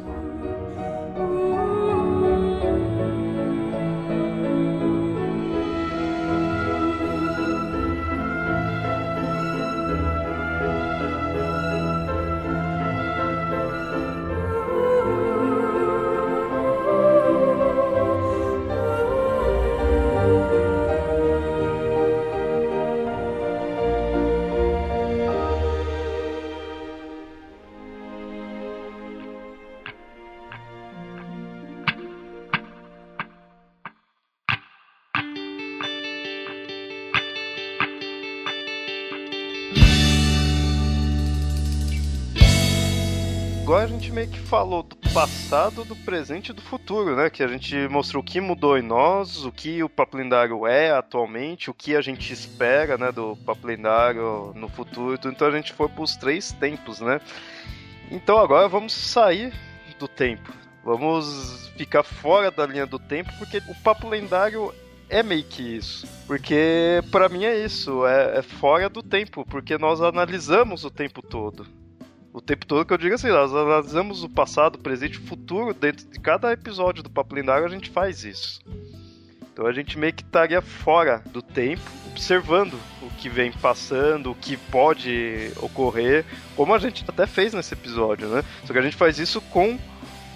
Falou do passado, do presente e do futuro, né? Que a gente mostrou o que mudou em nós, o que o papo lendário é atualmente, o que a gente espera, né, do papo lendário no futuro. Então a gente foi para os três tempos, né? Então agora vamos sair do tempo. Vamos ficar fora da linha do tempo, porque o papo lendário é meio que isso. Porque para mim é isso, é, é, fora do tempo, porque nós analisamos o tempo todo o tempo todo que eu digo assim, nós analisamos o passado, o presente e o futuro dentro de cada episódio do Papo Lendário, a gente faz isso. Então a gente meio que estaria fora do tempo, observando o que vem passando, o que pode ocorrer, como a gente até fez nesse episódio, né? Só que a gente faz isso com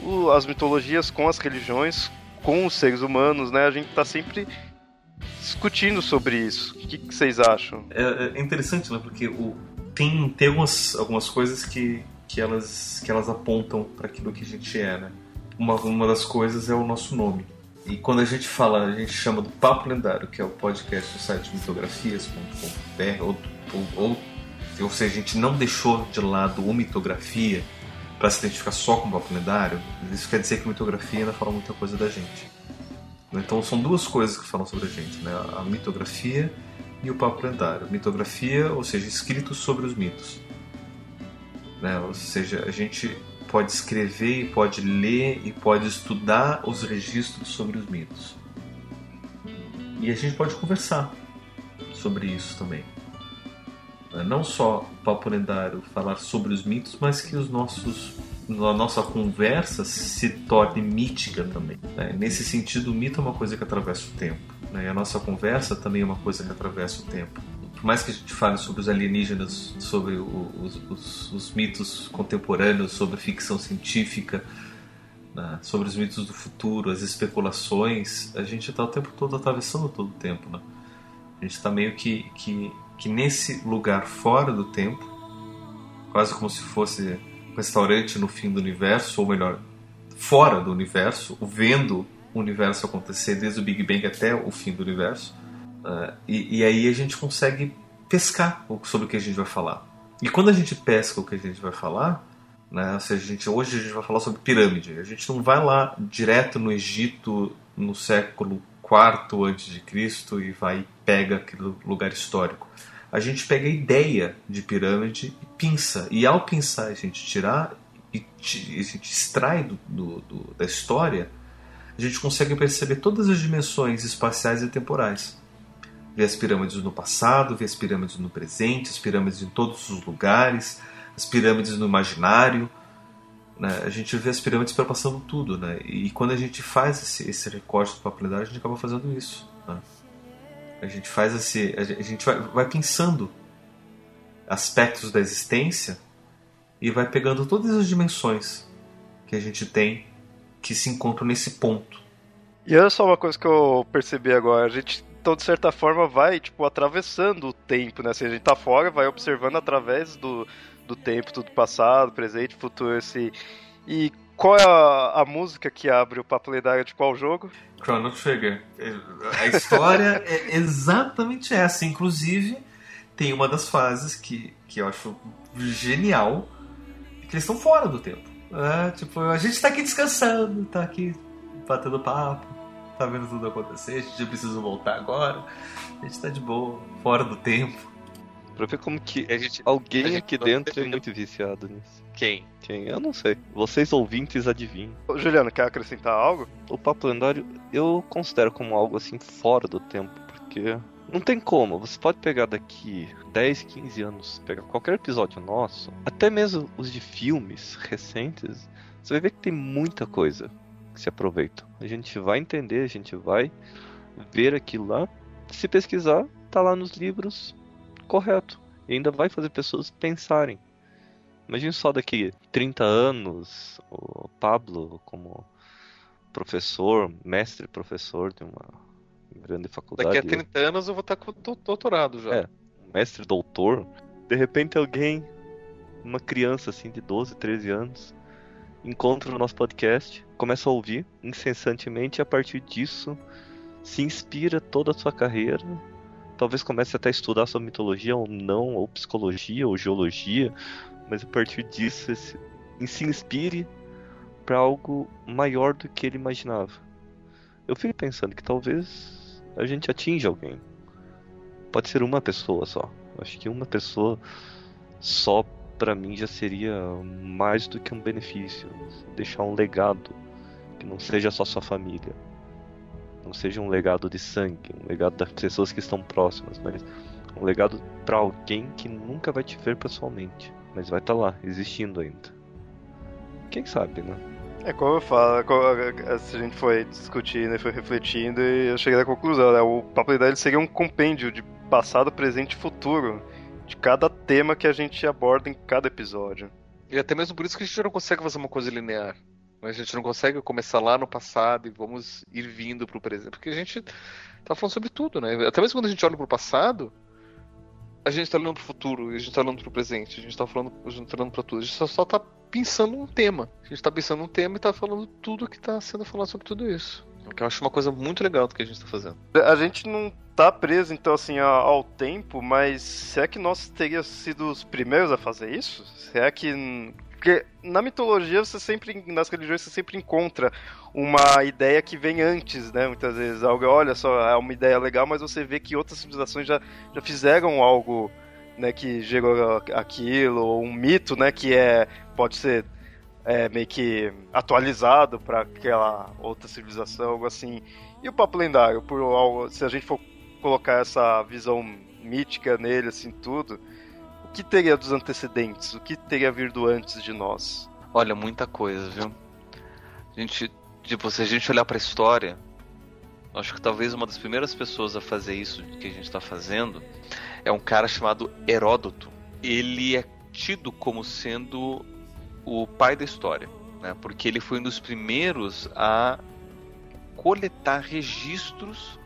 o, as mitologias, com as religiões, com os seres humanos, né? A gente tá sempre discutindo sobre isso. O que, que vocês acham? É, é interessante, né? Porque o, tem, tem algumas, algumas coisas que, que, elas, que elas apontam para aquilo que a gente é, né? Uma, uma das coisas é o nosso nome. E quando a gente fala, a gente chama do Papo Lendário, que é o podcast do site mitografias.com.br, ou, ou, ou, seja, a gente não deixou de lado o mitografia para se identificar só com o Papo Lendário, isso quer dizer que mitografia ainda fala muita coisa da gente. Então são duas coisas que falam sobre a gente, né? A mitografia e o papo lendário. Mitografia, ou seja, escritos sobre os mitos. Né? Ou seja, a gente pode escrever, e pode ler e pode estudar os registros sobre os mitos. E a gente pode conversar sobre isso também. Não só o papo lendário falar sobre os mitos, mas que os nossos a nossa conversa se torne mítica também. Né? Nesse sentido, o mito é uma coisa que atravessa o tempo. Né? E a nossa conversa também é uma coisa que atravessa o tempo. Por mais que a gente fale sobre os alienígenas, sobre os, os, os mitos contemporâneos, sobre ficção científica, né? sobre os mitos do futuro, as especulações, a gente está o tempo todo atravessando todo o tempo. Né? A gente está meio que, que, que nesse lugar fora do tempo, quase como se fosse restaurante no fim do universo, ou melhor, fora do universo, vendo o universo acontecer desde o Big Bang até o fim do universo. Uh, e, e, aí a gente consegue pescar sobre o que a gente vai falar. E quando a gente pesca o que a gente vai falar, né, seja, a gente, hoje a gente vai falar sobre pirâmide. A gente não vai lá direto no Egito no século IV Cristo e vai e pega aquele lugar histórico a gente pega a ideia de pirâmide e pinça. E ao pinçar, a gente tirar e a gente extrai do, do, do, da história, a gente consegue perceber todas as dimensões espaciais e temporais. Ver as pirâmides no passado, ver as pirâmides no presente, as pirâmides em todos os lugares, as pirâmides no imaginário. Né? A gente vê as pirâmides perpassando tudo. Né? E quando a gente faz esse, esse recorte do papo a gente acaba fazendo isso. Né? A gente faz esse. A gente vai, vai pensando aspectos da existência e vai pegando todas as dimensões que a gente tem que se encontram nesse ponto. E olha só uma coisa que eu percebi agora, a gente então de certa forma vai tipo atravessando o tempo, né? Se a gente tá fora, vai observando através do, do tempo, tudo passado, presente, futuro, esse e qual é a, a, música que abre o Papo Lendário de qual jogo? Chrono Trigger. A história é exatamente essa. Inclusive, tem uma das fases que, que eu acho genial, que eles estão fora do tempo. É, tipo, a gente tá aqui descansando, tá aqui batendo papo, tá vendo tudo acontecer, a gente precisa voltar agora, a gente tá de boa, fora do tempo. Pra ver como que a gente, alguém a gente aqui dentro é muito viciado nisso. Quem? Quem? Eu não sei. Vocês ouvintes adivinham. Ô, Juliano, quer acrescentar algo? O Papo Lendário eu considero como algo assim fora do tempo, porque não tem como. Você pode pegar daqui 10, 15 anos, pegar qualquer episódio nosso, até mesmo os de filmes recentes, você vai ver que tem muita coisa que se aproveita. A gente vai entender, a gente vai ver aquilo lá. Se pesquisar, tá lá nos livros, correto. E ainda vai fazer pessoas pensarem. Imagine só daqui 30 anos o Pablo como professor, mestre professor de uma grande faculdade. Daqui a 30 anos eu vou estar com doutorado já. É, mestre doutor. De repente alguém, uma criança assim de 12, 13 anos, encontra o nosso podcast, começa a ouvir incessantemente e a partir disso se inspira toda a sua carreira. Talvez comece até a estudar sobre mitologia ou não, ou psicologia, ou geologia, mas a partir disso se inspire para algo maior do que ele imaginava. Eu fico pensando que talvez a gente atinja alguém. Pode ser uma pessoa só. Acho que uma pessoa só para mim já seria mais do que um benefício. Deixar um legado que não seja só sua família. Não seja um legado de sangue, um legado das pessoas que estão próximas, mas um legado para alguém que nunca vai te ver pessoalmente mas vai estar tá lá, existindo ainda. Quem sabe, né? É como eu falo, a gente foi discutindo e foi refletindo e eu cheguei à conclusão, né? O Papo Idade seria um compêndio de passado, presente e futuro de cada tema que a gente aborda em cada episódio. E até mesmo por isso que a gente não consegue fazer uma coisa linear. A gente não consegue começar lá no passado e vamos ir vindo pro presente. Porque a gente tá falando sobre tudo, né? Até mesmo quando a gente olha pro passado, a gente tá olhando pro futuro, a gente tá olhando pro presente, a gente tá falando, a gente tá olhando pra tudo. A gente só, só tá pensando um tema. A gente tá pensando um tema e tá falando tudo que tá sendo falado sobre tudo isso. O que eu acho uma coisa muito legal do que a gente tá fazendo. A gente não tá preso, então, assim, ao tempo, mas será que nós teríamos sido os primeiros a fazer isso? Será que porque na mitologia você sempre, nas religiões, você sempre encontra uma ideia que vem antes, né? Muitas vezes. Algo, olha só, é uma ideia legal, mas você vê que outras civilizações já, já fizeram algo né, que gerou aquilo, ou um mito, né? Que é. Pode ser é, meio que atualizado para aquela outra civilização, algo assim. E o papo lendário, por algo, se a gente for colocar essa visão mítica nele, assim, tudo, que teria dos antecedentes? O que teria vindo antes de nós? Olha, muita coisa, viu? A gente, tipo, se a gente olhar para a história, acho que talvez uma das primeiras pessoas a fazer isso que a gente está fazendo é um cara chamado Heródoto. Ele é tido como sendo o pai da história, né? porque ele foi um dos primeiros a coletar registros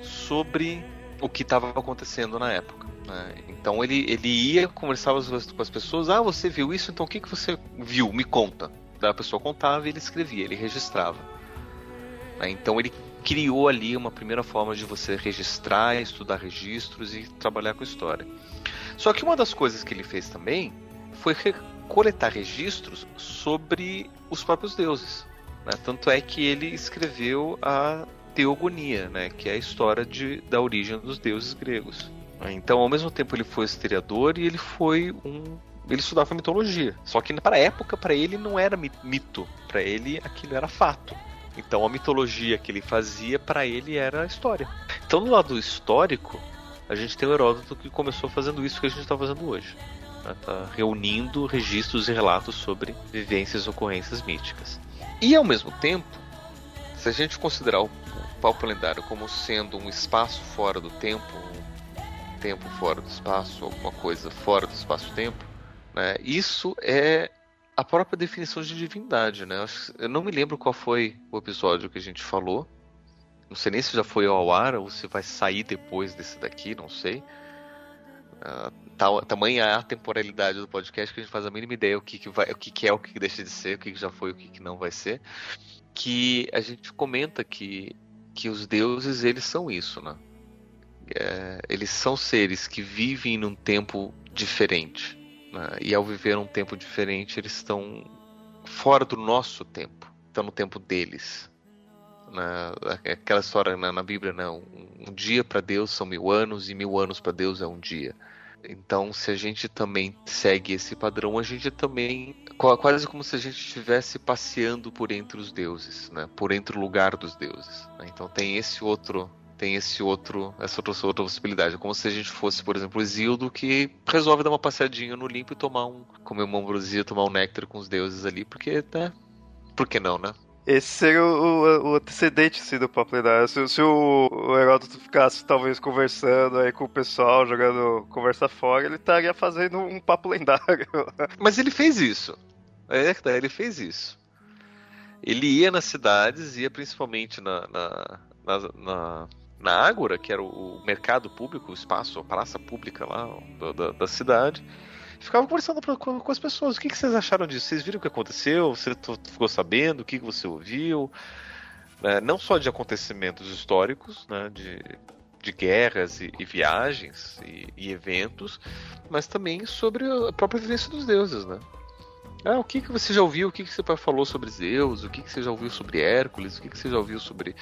sobre o que estava acontecendo na época. Né? Então ele, ele ia conversar com as pessoas, ah, você viu isso, então o que, que você viu? Me conta. Daí a pessoa contava e ele escrevia, ele registrava. Né? Então ele criou ali uma primeira forma de você registrar, estudar registros e trabalhar com história. Só que uma das coisas que ele fez também foi coletar registros sobre os próprios deuses. Né? Tanto é que ele escreveu a Teogonia, né? que é a história de, da origem dos deuses gregos. Então, ao mesmo tempo, ele foi historiador e ele foi um. Ele estudava mitologia. Só que para a época, para ele não era mito. Para ele, aquilo era fato. Então, a mitologia que ele fazia, para ele, era história. Então, no lado histórico, a gente tem o Heródoto que começou fazendo isso que a gente está fazendo hoje. Né? reunindo registros e relatos sobre vivências e ocorrências míticas. E ao mesmo tempo, se a gente considerar o palco lendário como sendo um espaço fora do tempo, tempo fora do espaço, alguma coisa fora do espaço-tempo, né, isso é a própria definição de divindade. Né? Eu não me lembro qual foi o episódio que a gente falou. Não sei nem se já foi ao ar ou se vai sair depois desse daqui, não sei. Uh, tal, tamanha é a temporalidade do podcast que a gente faz a mínima ideia o que, que, vai, o que, que é, o que, que deixa de ser, o que, que já foi, o que, que não vai ser. Que a gente comenta que, que os deuses eles são isso, né? É, eles são seres que vivem num tempo diferente. Né? E ao viver um tempo diferente, eles estão fora do nosso tempo, estão no tempo deles. Né? Aquela história na, na Bíblia, né? um, um dia para Deus são mil anos e mil anos para Deus é um dia. Então, se a gente também segue esse padrão, a gente também quase como se a gente estivesse passeando por entre os deuses, né? Por entre o lugar dos deuses. Né? Então tem esse outro tem esse outro essa outra, outra possibilidade, como se a gente fosse, por exemplo, o Isildo que resolve dar uma passeadinha no limpo e tomar um comer uma ambrosia, tomar um néctar com os deuses ali, porque, né? Por que não, né? Esse seria o, o, o antecedente assim, do papo lendário. Se, se o, o Heródoto ficasse talvez conversando aí com o pessoal, jogando conversa fora, ele estaria fazendo um papo lendário. Mas ele fez isso. É, ele fez isso. Ele ia nas cidades, ia principalmente na, na, na, na, na Ágora, que era o, mercado público, o espaço, a praça pública lá da, da, da cidade ficava conversando pra, com, com, as pessoas. O que, que, vocês acharam disso? Vocês viram o que aconteceu? Você ficou sabendo? O que, que você ouviu? É, não só de acontecimentos históricos, né, de, de guerras e, e viagens e, e, eventos, mas também sobre a própria vivência dos deuses, né? Ah, o que, que você já ouviu? O que, que você falou sobre Zeus? O que, que você já ouviu sobre Hércules? O que, que você já ouviu sobre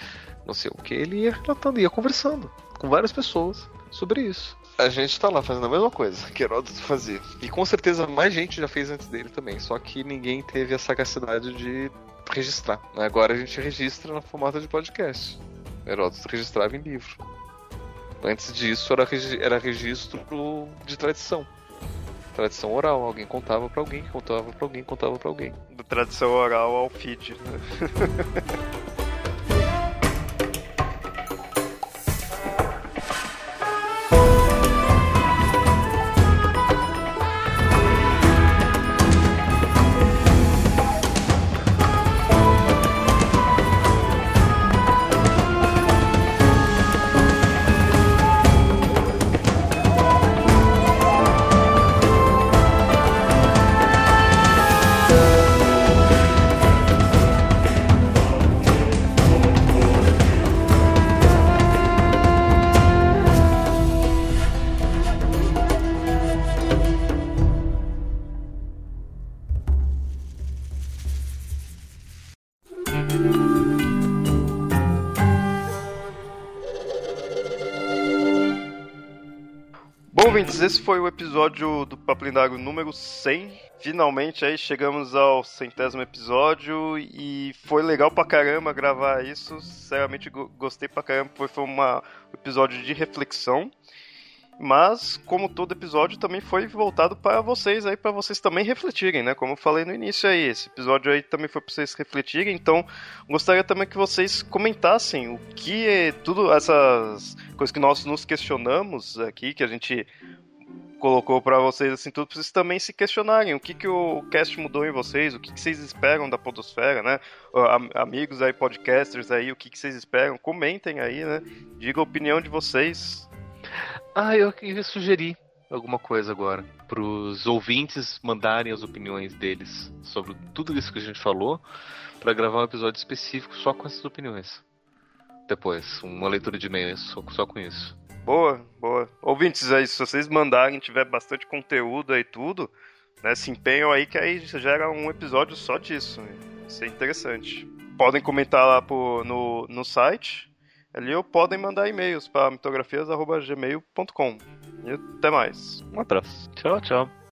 não sei o que? Ele ia relatando, ia conversando com várias pessoas sobre isso a gente tá lá fazendo a mesma coisa que Heródoto fazia. E com certeza mais gente já fez antes dele também, só que ninguém teve a sagacidade de registrar. Agora a gente registra no formato de podcast. Heródoto registrava em livro. Antes disso era, era registro de tradição. Tradição oral, alguém contava para alguém, contava para alguém, contava para alguém. Do tradição oral ao feed. Né? ouvintes, esse foi o episódio do Papo Lendário número 100. Finalmente aí chegamos ao centésimo episódio e foi legal pra caramba gravar isso. Sinceramente gostei pra caramba, foi, foi uma, um episódio de reflexão. Mas, como todo episódio, também foi voltado para vocês aí, para vocês também refletirem, né? Como eu falei no início aí, esse episódio aí também foi para vocês refletirem. Então, gostaria também que vocês comentassem o que é tudo essas coisas que nós nos questionamos aqui, que a gente colocou para vocês assim tudo, para vocês também se questionarem o que que o cast mudou em vocês, o que, que vocês esperam da podosfera, né? Amigos aí, podcasters aí, o que, que vocês esperam? Comentem aí, né? Diga a opinião de vocês ah, eu queria sugerir alguma coisa agora. Para os ouvintes mandarem as opiniões deles sobre tudo isso que a gente falou, para gravar um episódio específico só com essas opiniões. Depois, uma leitura de e-mails só, só com isso. Boa, boa. Ouvintes aí, se vocês mandarem, tiver bastante conteúdo aí tudo, né, se empenham aí que aí gera um episódio só disso. Isso é interessante. Podem comentar lá no, no site, ali ou podem mandar e-mails para mitografias.gmail.com. E até mais. Um abraço. Tchau, tchau.